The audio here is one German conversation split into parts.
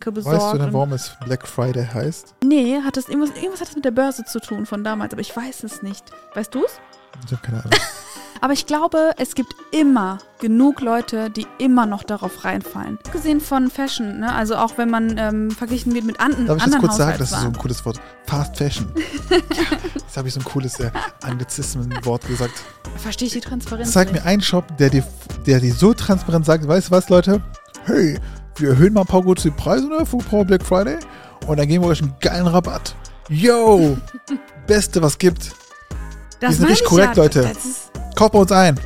besorgt. Weißt du denn, warum es Black Friday heißt? Nee, hat das irgendwas, irgendwas hat das mit der Börse zu tun von damals, aber ich weiß es nicht. Weißt du es? Ich habe keine Ahnung. Aber ich glaube, es gibt immer genug Leute, die immer noch darauf reinfallen. Gesehen von Fashion, ne? Also auch wenn man ähm, verglichen wird mit an Darf ich das anderen kurz sagen? Das ist so ein cooles Wort. Fast Fashion. ja, jetzt habe ich so ein cooles äh, Anglizismen-Wort gesagt. Verstehe ich die Transparenz Zeig mir nicht. einen Shop, der dir, der dir so transparent sagt, weißt du was, Leute? Hey, wir erhöhen mal ein paar kurz die Preise ne, für Power Black Friday und dann geben wir euch einen geilen Rabatt. Yo! Beste, was gibt. Das sind meine richtig ich korrekt, ja. Leute. Ist, Kauft bei uns ein.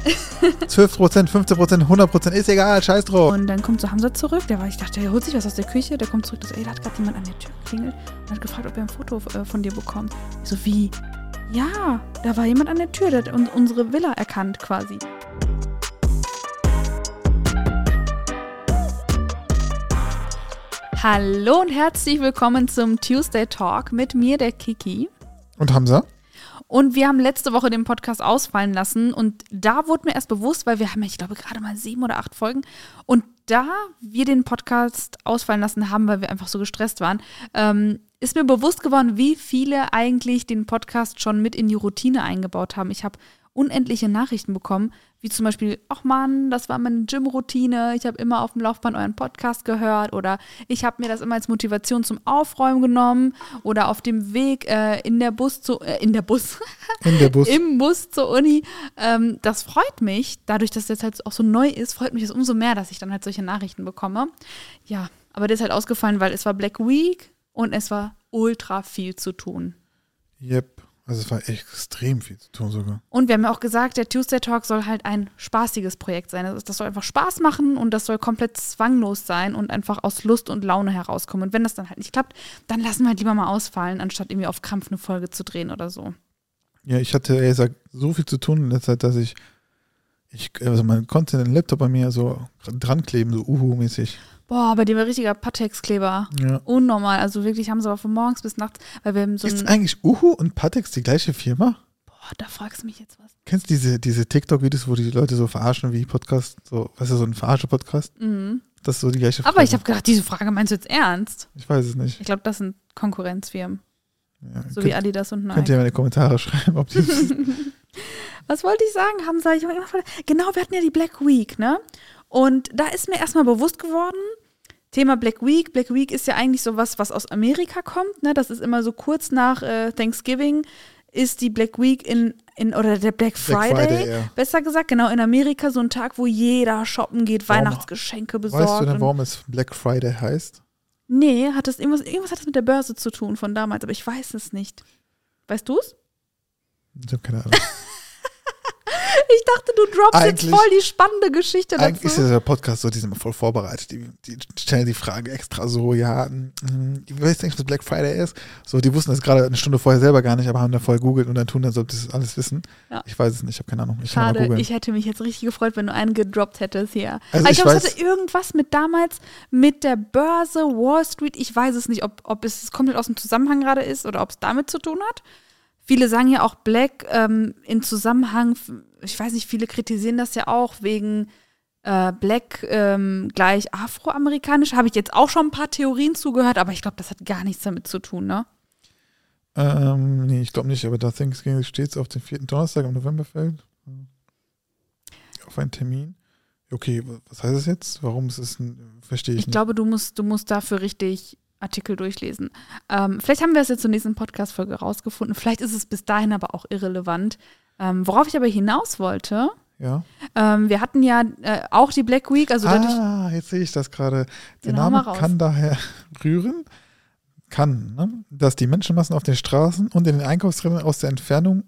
12%, 15%, 100%, ist egal, scheiß drauf. und dann kommt so Hamza zurück. Der war, ich dachte, der holt sich was aus der Küche. Der kommt zurück, das, ey, da hat gerade jemand an der Tür geklingelt und hat gefragt, ob er ein Foto äh, von dir bekommt. Ich so, wie? Ja, da war jemand an der Tür, der hat un unsere Villa erkannt quasi. Hallo und herzlich willkommen zum Tuesday Talk mit mir, der Kiki. Und Hamza? Und wir haben letzte Woche den Podcast ausfallen lassen und da wurde mir erst bewusst, weil wir haben ja, ich glaube, gerade mal sieben oder acht Folgen und da wir den Podcast ausfallen lassen haben, weil wir einfach so gestresst waren, ähm, ist mir bewusst geworden, wie viele eigentlich den Podcast schon mit in die Routine eingebaut haben. Ich habe unendliche Nachrichten bekommen, wie zum Beispiel, ach Mann, das war meine Gym-Routine, ich habe immer auf dem Laufband euren Podcast gehört oder ich habe mir das immer als Motivation zum Aufräumen genommen oder auf dem Weg äh, in der Bus zu, äh, in der Bus, In der Bus. im Bus zur Uni. Ähm, das freut mich, dadurch, dass das halt auch so neu ist, freut mich das umso mehr, dass ich dann halt solche Nachrichten bekomme. Ja, aber der ist halt ausgefallen, weil es war Black Week und es war ultra viel zu tun. Yep. Also es war extrem viel zu tun sogar. Und wir haben ja auch gesagt, der Tuesday Talk soll halt ein spaßiges Projekt sein. Das, soll einfach Spaß machen und das soll komplett zwanglos sein und einfach aus Lust und Laune herauskommen. Und wenn das dann halt nicht klappt, dann lassen wir halt lieber mal ausfallen, anstatt irgendwie auf Krampf eine Folge zu drehen oder so. Ja, ich hatte ehrlich gesagt so viel zu tun in der Zeit, dass ich, ich also man konnte den Laptop bei mir so dran kleben, so Uhu-mäßig. Boah, bei dem war richtiger Patex-Kleber. Ja. Unnormal. Also wirklich haben sie aber von morgens bis nachts, weil wir haben so Ist eigentlich Uhu und Patex die gleiche Firma? Boah, da fragst du mich jetzt was. Kennst du diese, diese TikTok-Videos, wo die Leute so verarschen wie Podcast, so, weißt du, so ein Verarsche-Podcast? Mhm. Das ist so die gleiche Aber ich habe gedacht, diese Frage meinst du jetzt ernst? Ich weiß es nicht. Ich glaube, das sind Konkurrenzfirmen. Ja, So könnt, wie Adidas und Nike. könnt ihr mal in die Kommentare schreiben, ob die Was wollte ich sagen, Hamza? Ich hab irgendwas verle- genau, wir hatten ja die Black Week, ne? Und da ist mir erstmal bewusst geworden, Thema Black Week. Black Week ist ja eigentlich sowas, was aus Amerika kommt, ne? Das ist immer so kurz nach äh, Thanksgiving ist die Black Week in, in oder der Black Friday, Friday, ja. besser gesagt, genau in Amerika so ein Tag, wo jeder shoppen geht, Warum- Weihnachtsgeschenke besorgt. Weißt du denn, warum es Black Friday heißt? Nee, hat das irgendwas, irgendwas hat das mit der Börse zu tun von damals, aber ich weiß es nicht. Weißt du es? Ich habe keine Ahnung. Ich dachte, du droppst jetzt Eigentlich- voll die spannende Geschichte dazu. Eigentlich ist ja der Podcast so, die sind immer voll vorbereitet. Die, die stellen die Frage extra so, ja, ich weiß nicht, was Black Friday ist. So, die wussten das gerade eine Stunde vorher selber gar nicht, aber haben dann vorher googelt und dann tun dann so, ob die das alles wissen. Ja. Ich weiß es nicht, ich habe keine Ahnung. Ich Schade, ich hätte mich jetzt richtig gefreut, wenn du einen gedroppt hättest hier. Also Aber ich ich glaube, es hatte irgendwas mit damals mit der Börse, Wall Street. Ich weiß es nicht, ob, ob es komplett aus dem Zusammenhang gerade ist oder ob es damit zu tun hat. Viele sagen ja auch Black ähm, in Zusammenhang, ich weiß nicht, viele kritisieren das ja auch wegen äh, Black ähm, gleich afroamerikanisch. Habe ich jetzt auch schon ein paar Theorien zugehört, aber ich glaube, das hat gar nichts damit zu tun, ne? ähm, nee, ich glaube nicht, aber da Thanksgiving steht es auf den vierten Donnerstag im November fällt. Auf einen Termin. Okay, was heißt das jetzt? Warum ist es ein, verstehe ich, Ich nicht. glaube, du musst, du musst dafür richtig Artikel durchlesen. Ähm, vielleicht haben wir es jetzt zur nächsten Podcast-Folge rausgefunden. Vielleicht ist es bis dahin aber auch irrelevant. Ähm, worauf ich aber hinaus wollte, ja. ähm, wir hatten ja äh, auch die Black Week, also dadurch, ah, jetzt sehe ich das gerade. Der Name kann daher rühren, kann, ne, dass die Menschenmassen auf den Straßen und in den Einkaufszentren aus der Entfernung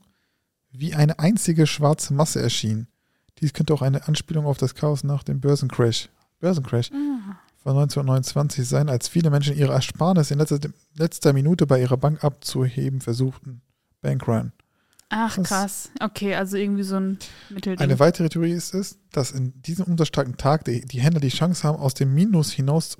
wie eine einzige schwarze Masse erschienen. Dies könnte auch eine Anspielung auf das Chaos nach dem Börsencrash, Börsencrash Ah, von 1929 sein, als viele Menschen ihre Ersparnisse in letzter, letzter Minute bei ihrer Bank abzuheben versuchten. Bankrun. ach Das- krass. Okay, also irgendwie so ein Mittelding. Eine weitere Theorie ist es, dass in diesem umstarken Tag die, die Händler die Chance haben, aus dem Minus hinaus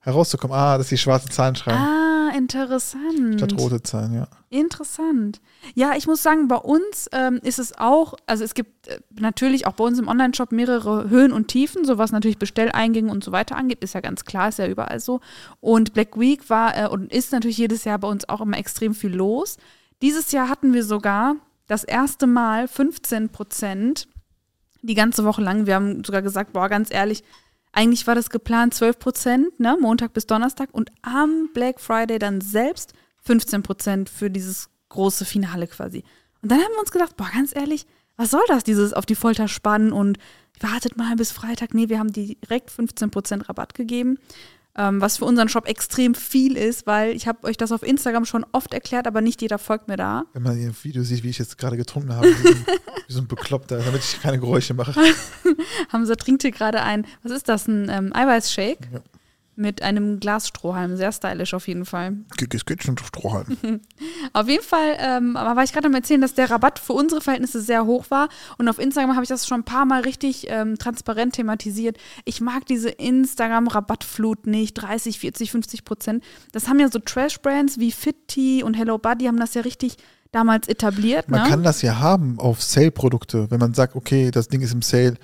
herauszukommen. Ah, dass die schwarze Zahlen schreiben. ah, interessant. Statt rote Zahlen, ja. Interessant. Ja, ich muss sagen, bei uns ähm, ist es auch, also es gibt äh, natürlich auch bei uns im Online-Shop mehrere Höhen und Tiefen, so was natürlich Bestelleingänge und so weiter angeht, ist ja ganz klar, ist ja überall so. Und Black Week war äh, und ist natürlich jedes Jahr bei uns auch immer extrem viel los. Dieses Jahr hatten wir sogar das erste Mal 15 Prozent die ganze Woche lang. Wir haben sogar gesagt, boah, ganz ehrlich, eigentlich war das geplant 12 Prozent, ne, Montag bis Donnerstag und am Black Friday dann selbst 15 Prozent für dieses große Finale quasi. Und dann haben wir uns gedacht, boah, ganz ehrlich, was soll das, dieses auf die Folter spannen und wartet mal bis Freitag. Nee, wir haben direkt 15 Prozent Rabatt gegeben ähm, was für unseren Shop extrem viel ist, weil ich habe euch das auf Instagram schon oft erklärt, aber nicht jeder folgt mir da. Wenn man ein Video sieht, wie ich jetzt gerade getrunken habe, wie so, ein, wie so ein Bekloppter, damit ich keine Geräusche mache. Hamza trinkt hier gerade ein, was ist das, ein ähm, Eiweißshake? Ja mit einem Glasstrohhalm. Sehr stylisch auf jeden Fall. Es geht schon Strohhalm. auf jeden Fall ähm, aber war ich gerade am Erzählen, dass der Rabatt für unsere Verhältnisse sehr hoch war. Und auf Instagram habe ich das schon ein paar Mal richtig ähm, transparent thematisiert. Ich mag diese Instagram-Rabattflut nicht. 30, 40, 50 Prozent. Das haben ja so Trash-Brands wie Fitty und Hello Buddy haben das ja richtig damals etabliert. Man ne? kann das ja haben auf Sale-Produkte, wenn man sagt, okay, das Ding ist im Sale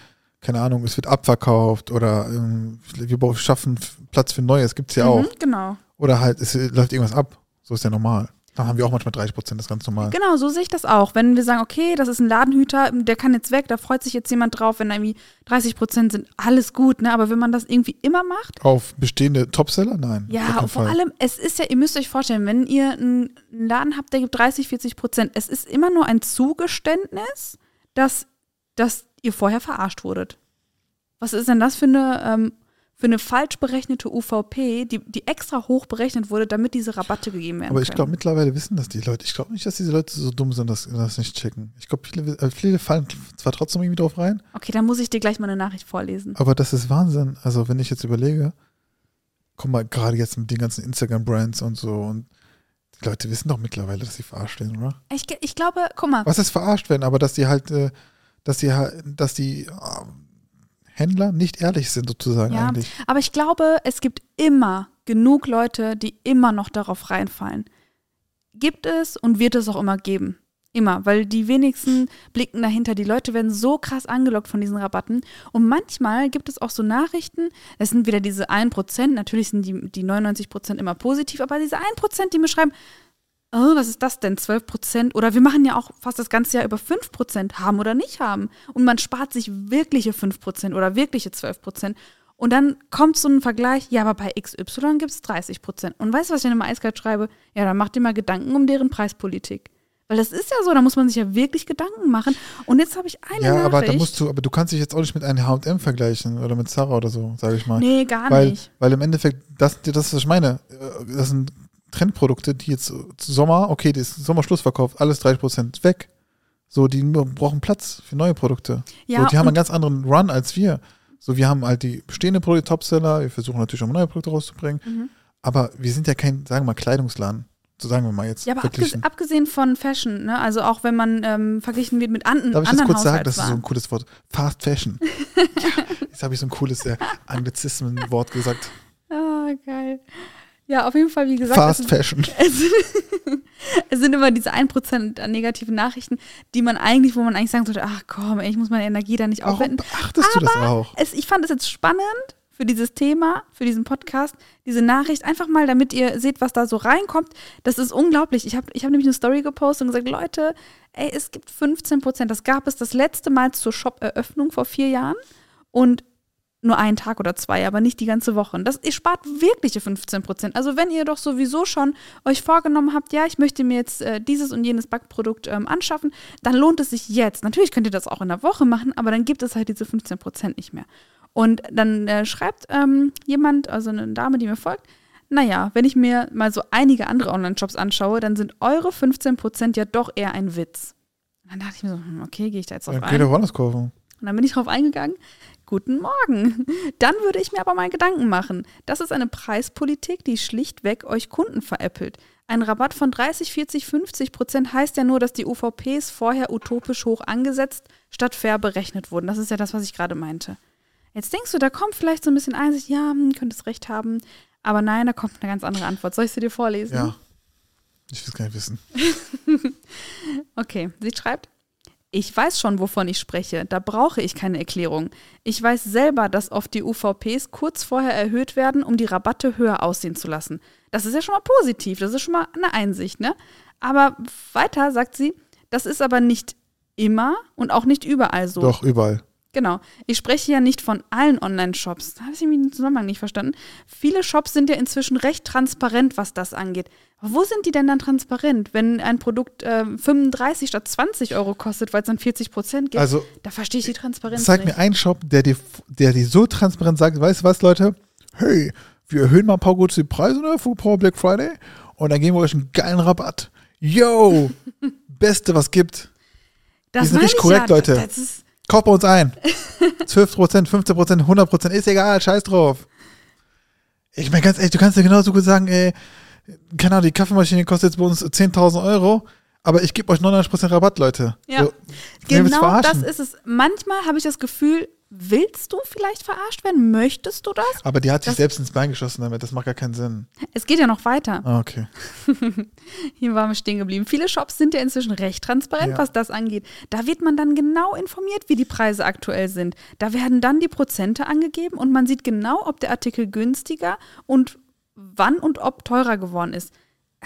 keine Ahnung, es wird abverkauft oder ähm, wir schaffen Platz für Neues, gibt es ja Mhm, auch. genau. Oder halt, es läuft irgendwas ab. So ist ja normal. Da haben wir auch manchmal 30 Prozent, das ist ganz normal. Genau, so sehe ich das auch. Wenn wir sagen, okay, das ist ein Ladenhüter, der kann jetzt weg, da freut sich jetzt jemand drauf, wenn da irgendwie 30 Prozent sind, alles gut, ne? Aber wenn man das irgendwie immer macht, Auf bestehende Topseller? Nein. ja, und vor Fall. allem, es ist ja, ihr müsst euch vorstellen, wenn ihr einen Laden habt, der gibt 30, 40 Prozent, es ist immer nur ein Zugeständnis, dass, dass ihr vorher verarscht wurdet. Was ist denn das für eine, ähm, für eine falsch berechnete UVP, die, die extra hoch berechnet wurde, damit diese Rabatte gegeben werden Aber ich glaube, mittlerweile wissen das die Leute. Ich glaube nicht, dass diese Leute so dumm sind, dass sie das nicht checken. Ich glaube, viele, äh, viele fallen zwar trotzdem irgendwie drauf rein, Okay, dann muss ich dir gleich mal eine Nachricht vorlesen. aber das ist Wahnsinn. Also, wenn ich jetzt überlege, guck mal, gerade jetzt mit den ganzen Instagram-Brands und so und die Leute wissen doch mittlerweile, dass sie verarscht werden, oder? Ich, ich glaube, guck mal, Was ist verarscht werden? Aber dass die halt, äh, dass die dass die äh, Händler nicht ehrlich sind, sozusagen Ja. eigentlich. aber ich glaube, es gibt immer genug Leute, die immer noch darauf reinfallen. Gibt es und wird es auch immer geben. Immer, weil die wenigsten blicken dahinter. Die Leute werden so krass angelockt von diesen Rabatten. Und manchmal gibt es auch so Nachrichten, es sind wieder diese 1%, natürlich sind die, die 99% immer positiv, aber diese 1%, die mir schreiben, oh, was ist das denn, 12%? Oder wir machen ja auch fast das ganze Jahr über 5% haben oder nicht haben. Und man spart sich wirkliche 5% oder wirkliche 12%. Und dann kommt so ein Vergleich, ja, aber bei XY gibt es 30%. Und weißt du, was ich dann immer eiskalt schreibe? Ja, dann mach dir mal Gedanken um deren Preispolitik. Weil das ist ja so, da muss man sich ja wirklich Gedanken machen. Und jetzt habe ich eine Ja, Nachricht. aber da musst du, aber du kannst dich jetzt auch nicht mit einem H&M vergleichen oder mit Zara oder so, sage ich mal. Nee, gar weil, nicht. weil im Endeffekt, das, das ist, was ich meine. Äh, Das sind Trendprodukte, die jetzt Sommer, okay, das ist Sommerschlussverkauf, alles 30% weg. So, die brauchen Platz für neue Produkte. Ja, so, die haben einen ganz anderen Run als wir. So, wir haben halt die bestehende Produkte Topseller, wir versuchen natürlich auch neue Produkte rauszubringen, Mhm. aber wir sind ja kein, sagen wir mal, Kleidungsladen. So sagen wir mal jetzt. Ja, aber abgesehen, abgesehen von Fashion, ne? also auch wenn man ähm, verglichen wird mit an, Darf ich das anderen kurz sagen? Das ist so ein cooles Wort. Fast Fashion. ja, jetzt habe ich so ein cooles äh, Anglizismen-Wort gesagt. Ah, geil. Ja, auf jeden Fall, wie gesagt, Fast es, Fashion. es, es sind immer diese 1% an negativen Nachrichten, die man eigentlich, wo man eigentlich sagen sollte, ach komm, ey, ich muss meine Energie da nicht Warum aufwenden. beachtest du das auch? Es, ich fand es jetzt spannend für dieses Thema, für diesen Podcast, diese Nachricht, einfach mal, damit ihr seht, was da so reinkommt. Das ist unglaublich. Ich habe ich hab nämlich eine Story gepostet und gesagt, Leute, ey, es gibt 15 Prozent. Das gab es das letzte Mal zur Shop-Eröffnung vor vier Jahren und nur einen Tag oder zwei, aber nicht die ganze Woche. Und das, ihr spart wirkliche 15 Prozent. Also wenn ihr doch sowieso schon euch vorgenommen habt, ja, ich möchte mir jetzt äh, dieses und jenes Backprodukt ähm, anschaffen, dann lohnt es sich jetzt. Natürlich könnt ihr das auch in der Woche machen, aber dann gibt es halt diese 15 Prozent nicht mehr. Und dann äh, schreibt ähm, jemand, also eine Dame, die mir folgt, naja, wenn ich mir mal so einige andere Online-Shops anschaue, dann sind eure 15 Prozent ja doch eher ein Witz. Und dann dachte ich mir so, hm, okay, gehe ich da jetzt drauf Dann ein? geh doch woanders kaufen. Und dann bin ich drauf eingegangen. Guten Morgen. Dann würde ich mir aber mal Gedanken machen. Das ist eine Preispolitik, die schlichtweg euch Kunden veräppelt. Ein Rabatt von 30, 40, 50 Prozent heißt ja nur, dass die UVPs vorher utopisch hoch angesetzt statt fair berechnet wurden. Das ist ja das, was ich gerade meinte. Jetzt denkst du, da kommt vielleicht so ein bisschen Einsicht, ja, hm, könntest recht haben. Aber nein, da kommt eine ganz andere Antwort. Soll ich sie dir vorlesen? Ja. Ich will es gar nicht wissen. Okay, sie schreibt, ich weiß schon, wovon ich spreche. Da brauche ich keine Erklärung. Ich weiß selber, dass oft die UVPs kurz vorher erhöht werden, um die Rabatte höher aussehen zu lassen. Das ist ja schon mal positiv, das ist schon mal eine Einsicht, ne? Aber weiter sagt sie, das ist aber nicht immer und auch nicht überall so. Doch, überall. Genau. Ich spreche ja nicht von allen Online-Shops. Da habe ich den Zusammenhang nicht verstanden. Viele Shops sind ja inzwischen recht transparent, was das angeht. Aber wo sind die denn dann transparent, wenn ein Produkt äh, 35 statt 20 Euro kostet, weil es dann 40 Prozent gibt? Also, da verstehe ich die Transparenz Zeig nicht. mir einen Shop, der dir, der dir so transparent sagt, weißt du was, Leute? Hey, wir erhöhen mal ein paar die Preise ne, für Power Black Friday und dann geben wir euch einen geilen Rabatt. Yo! Beste, was gibt. das die sind ich korrekt, ja. Leute. Das ist, Kauft bei uns ein. 12%, 15%, 100%, ist egal, scheiß drauf. Ich meine, ganz ehrlich, du kannst ja genauso gut sagen, ey, keine Ahnung, die Kaffeemaschine kostet jetzt bei uns 10.000 Euro, aber ich gebe euch 99% Rabatt, Leute. Ja. So, genau das ist es. Manchmal habe ich das Gefühl, willst du vielleicht verarscht werden? Möchtest du das? Aber die hat sich Das- selbst ins Bein geschossen damit, das macht gar keinen Sinn. Es geht ja noch weiter. Ah, okay. Hier waren wir stehen geblieben. Viele Shops sind ja inzwischen recht transparent, Ja. was das angeht. Da wird man dann genau informiert, wie die Preise aktuell sind. Da werden dann die Prozente angegeben und man sieht genau, ob der Artikel günstiger und wann und ob teurer geworden ist.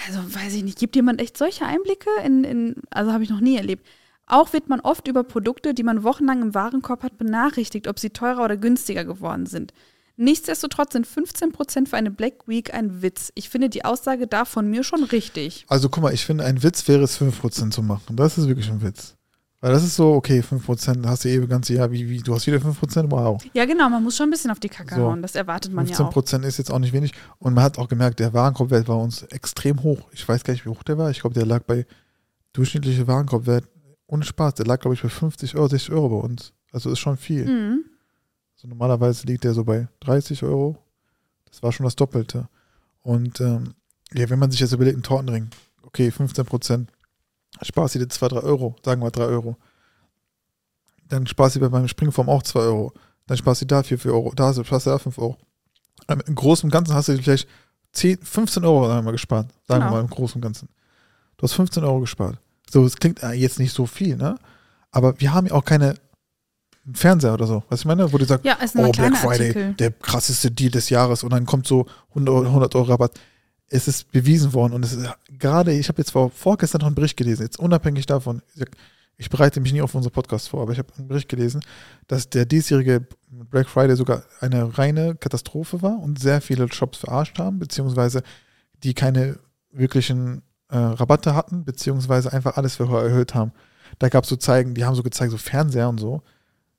Also weiß ich nicht, gibt jemand echt solche Einblicke? In, in, also habe ich noch nie erlebt. Auch wird man oft über Produkte, die man wochenlang im Warenkorb hat, benachrichtigt, ob sie teurer oder günstiger geworden sind. Nichtsdestotrotz sind 15% für eine Black Week ein Witz. Ich finde die Aussage da von mir schon richtig. Also guck mal, ich finde, ein Witz wäre es 5% zu machen. Das ist wirklich ein Witz. Weil das ist so, okay, 5%, hast du eh das ganze Jahr, wie, wie, du hast wieder 5%, wow. Ja, genau, man muss schon ein bisschen auf die Kacke So. hauen. Das erwartet man ja auch. 15% ist jetzt auch nicht wenig. Und man hat auch gemerkt, der Warenkorbwert war uns extrem hoch. Ich weiß gar nicht, wie hoch der war. Ich glaube, der lag bei durchschnittlicher Warenkorbwert, ohne Spaß, der lag, glaube ich, bei 50 Euro, 60 Euro bei uns. Also ist schon viel. Mhm. Also normalerweise liegt der so bei 30 Euro. Das war schon das Doppelte. Und ähm, ja, wenn man sich jetzt überlegt, ein Tortenring, okay, 15 Prozent, sparst du dir 2, 3 Euro, sagen wir 3 Euro. Dann sparst du dir beim Springform auch 2 Euro. Dann sparst du da 4, 4 Euro. Da sparst du da 5 Euro. Ähm, Im Großen und Ganzen hast du dir vielleicht 10, 15 Euro sagen wir mal, gespart. Sagen Genau. wir mal im Großen und Ganzen. Du hast 15 Euro gespart. So, es klingt äh, jetzt nicht so viel, ne? Aber wir haben ja auch keine Fernseher oder so. Was ich meine? Wo die sagt, Ja, oh, Black Friday, Artikel. der krasseste Deal des Jahres und dann kommt so 100 Euro, 100 Euro Rabatt. Es ist bewiesen worden und es ist gerade, ich habe jetzt vor, vorgestern noch einen Bericht gelesen, jetzt unabhängig davon, ich, bereite mich nie auf unsere Podcast vor, aber ich habe einen Bericht gelesen, dass der diesjährige Black Friday sogar eine reine Katastrophe war und sehr viele Shops verarscht haben, beziehungsweise die keine wirklichen äh, Rabatte hatten, beziehungsweise einfach alles für höher erhöht haben. Da gab es so Zeigen, die haben so gezeigt, so Fernseher und so.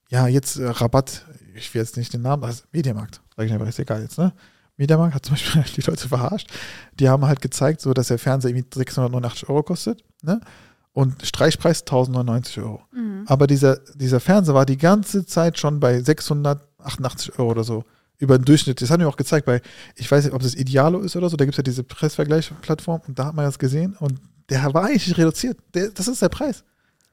Ja, jetzt äh, Rabatt, ich will jetzt nicht den Namen, also Mediamarkt, sag ich einfach, ist egal jetzt, ne? Mediamarkt hat zum Beispiel die Leute verarscht. Die haben halt gezeigt, so dass der Fernseher irgendwie 689 Euro kostet, ne? Und Streichpreis 1099 Euro. Mhm. Aber dieser, dieser Fernseher war die ganze Zeit schon bei 688 Euro oder so. Über den Durchschnitt. Das hat mir auch gezeigt, bei, ich weiß nicht, ob das Idealo ist oder so, da gibt es ja diese Preisvergleichsplattform und da hat man das gesehen und der war eigentlich reduziert. Der, das ist der Preis.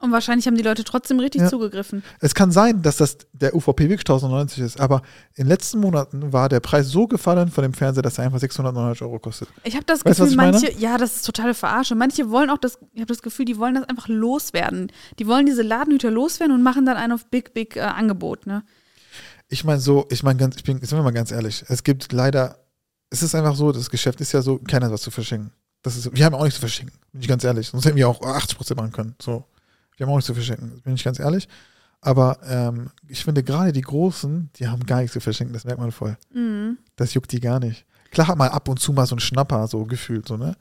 Und wahrscheinlich haben die Leute trotzdem richtig Ja. zugegriffen. Es kann sein, dass das der UVP wirklich 1090 ist, aber in den letzten Monaten war der Preis so gefallen von dem Fernseher, dass er einfach 699 Euro kostet. Ich habe das Weißt Gefühl, manche, ja, das ist totale Verarsche. Manche wollen auch das, ich habe das Gefühl, die wollen das einfach loswerden. Die wollen diese Ladenhüter loswerden und machen dann einen auf Big, Big äh, Angebot, ne? Ich meine so, ich meine ganz, ich bin, sind wir mal ganz ehrlich, es gibt leider, es ist einfach so, das Geschäft ist ja so, keiner hat was zu verschenken. Das ist, wir haben auch nichts zu verschenken, bin ich ganz ehrlich. Sonst hätten wir auch 80% machen können. So, wir haben auch nichts zu verschenken, bin ich ganz ehrlich. Aber ähm, ich finde gerade die Großen, die haben gar nichts zu verschenken, das merkt man voll. Mhm. Das juckt die gar nicht. Klar hat man ab und zu mal so einen Schnapper, so gefühlt, so, ne?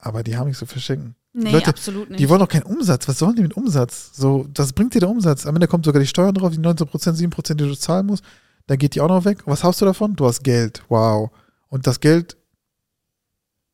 Aber die haben nichts zu verschenken. Nee, Leute, absolut nicht. Die wollen doch keinen Umsatz. Was sollen die mit Umsatz? So, das bringt dir der Umsatz. Am Ende kommt sogar die Steuern drauf, die 19%, 7%, die du zahlen musst. Dann geht die auch noch weg. Was hast du davon? Du hast Geld. Wow. Und das Geld,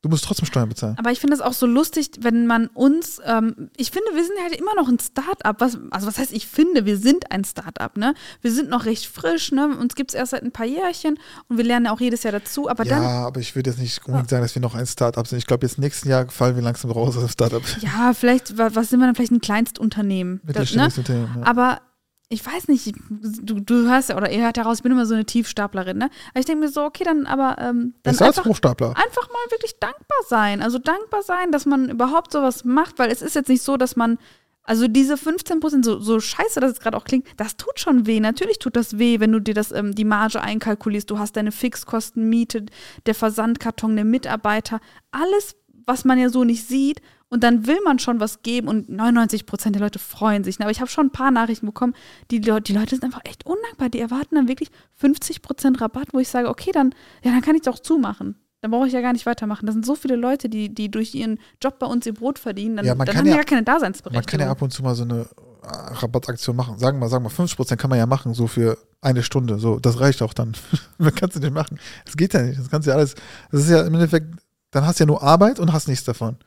du musst trotzdem Steuern bezahlen. Aber ich finde es auch so lustig, wenn man uns, ähm, ich finde, wir sind halt immer noch ein Start-up. Was, also was heißt, ich finde, wir sind ein Start-up, ne? Wir sind noch recht frisch, ne? Uns gibt es erst seit ein paar Jährchen und wir lernen ja auch jedes Jahr dazu. Aber ja, dann, aber ich würde jetzt nicht unbedingt sagen, dass wir noch ein Startup sind. Ich glaube, jetzt nächsten Jahr fallen wir langsam raus aus dem Startup. ja, vielleicht, wa- was sind wir dann? Vielleicht ein Kleinstunternehmen. Das, ne? Unternehmen. Ja. Aber ich weiß nicht, du, du hörst ja, oder ihr hört heraus, ich bin immer so eine Tiefstaplerin, ne? Aber ich denke mir so, okay, dann aber ähm, dann als einfach, Hochstapler. einfach mal wirklich dankbar sein. Also dankbar sein, dass man überhaupt sowas macht, weil es ist jetzt nicht so, dass man, also diese 15 Prozent, so, so scheiße, dass es gerade auch klingt, das tut schon weh. Natürlich tut das weh, wenn du dir das, ähm, die Marge einkalkulierst. Du hast deine Fixkosten, Miete, der Versandkarton, der Mitarbeiter, alles, was man ja so nicht sieht. Und dann will man schon was geben und 99 Prozent der Leute freuen sich. Aber ich habe schon ein paar Nachrichten bekommen, die, Le- die Leute sind einfach echt undankbar. Die erwarten dann wirklich 50 Prozent Rabatt, wo ich sage, okay, dann, ja, dann kann ich doch zumachen. Dann brauche ich ja gar nicht weitermachen. Das sind so viele Leute, die, die durch ihren Job bei uns ihr Brot verdienen. Dann, Ja, man dann kann haben ja- ja keine Man Daseinsberechtigung. kann ja ab und zu mal so eine äh, Rabattaktion machen. Sagen wir mal, sagen wir 50% kann man ja machen, so für eine Stunde. So, das reicht auch dann. Man kannst du nicht machen. Das geht ja nicht. Das kannst ja alles. Das ist ja im Endeffekt, dann hast du ja nur Arbeit und hast nichts davon.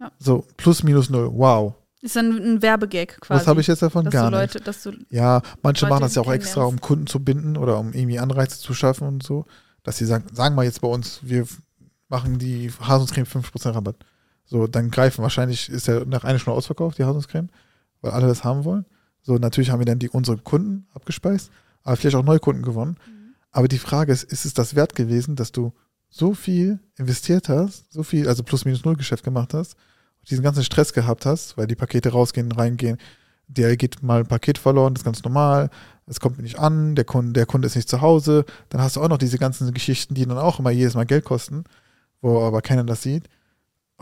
Ja. So, plus minus null. Wow. ist dann ein Werbegag quasi. Was habe ich jetzt davon? Gar nicht. Leute, du, Ja, manche Leute machen das ja auch extra, um. Kunden zu binden oder um irgendwie Anreize zu schaffen und so. Dass sie sagen, sagen wir jetzt bei uns, wir machen die Haselnusscreme 5% Rabatt. So, dann greifen wahrscheinlich, ist ja nach einer Stunde ausverkauft, die Haselnusscreme, weil alle das haben wollen. So, natürlich haben wir dann die unsere Kunden abgespeist, aber vielleicht auch neue Kunden gewonnen. Aber die Frage ist, ist es das wert gewesen, dass du so viel investiert hast, so viel, also plus minus null Geschäft gemacht hast, diesen ganzen Stress gehabt hast, weil die Pakete rausgehen, reingehen, der geht mal ein Paket verloren, das ist ganz normal, es kommt nicht an, der Kunde, der Kunde ist nicht zu Hause, dann hast du auch noch diese ganzen Geschichten, die dann auch immer jedes Mal Geld kosten, wo aber keiner das sieht.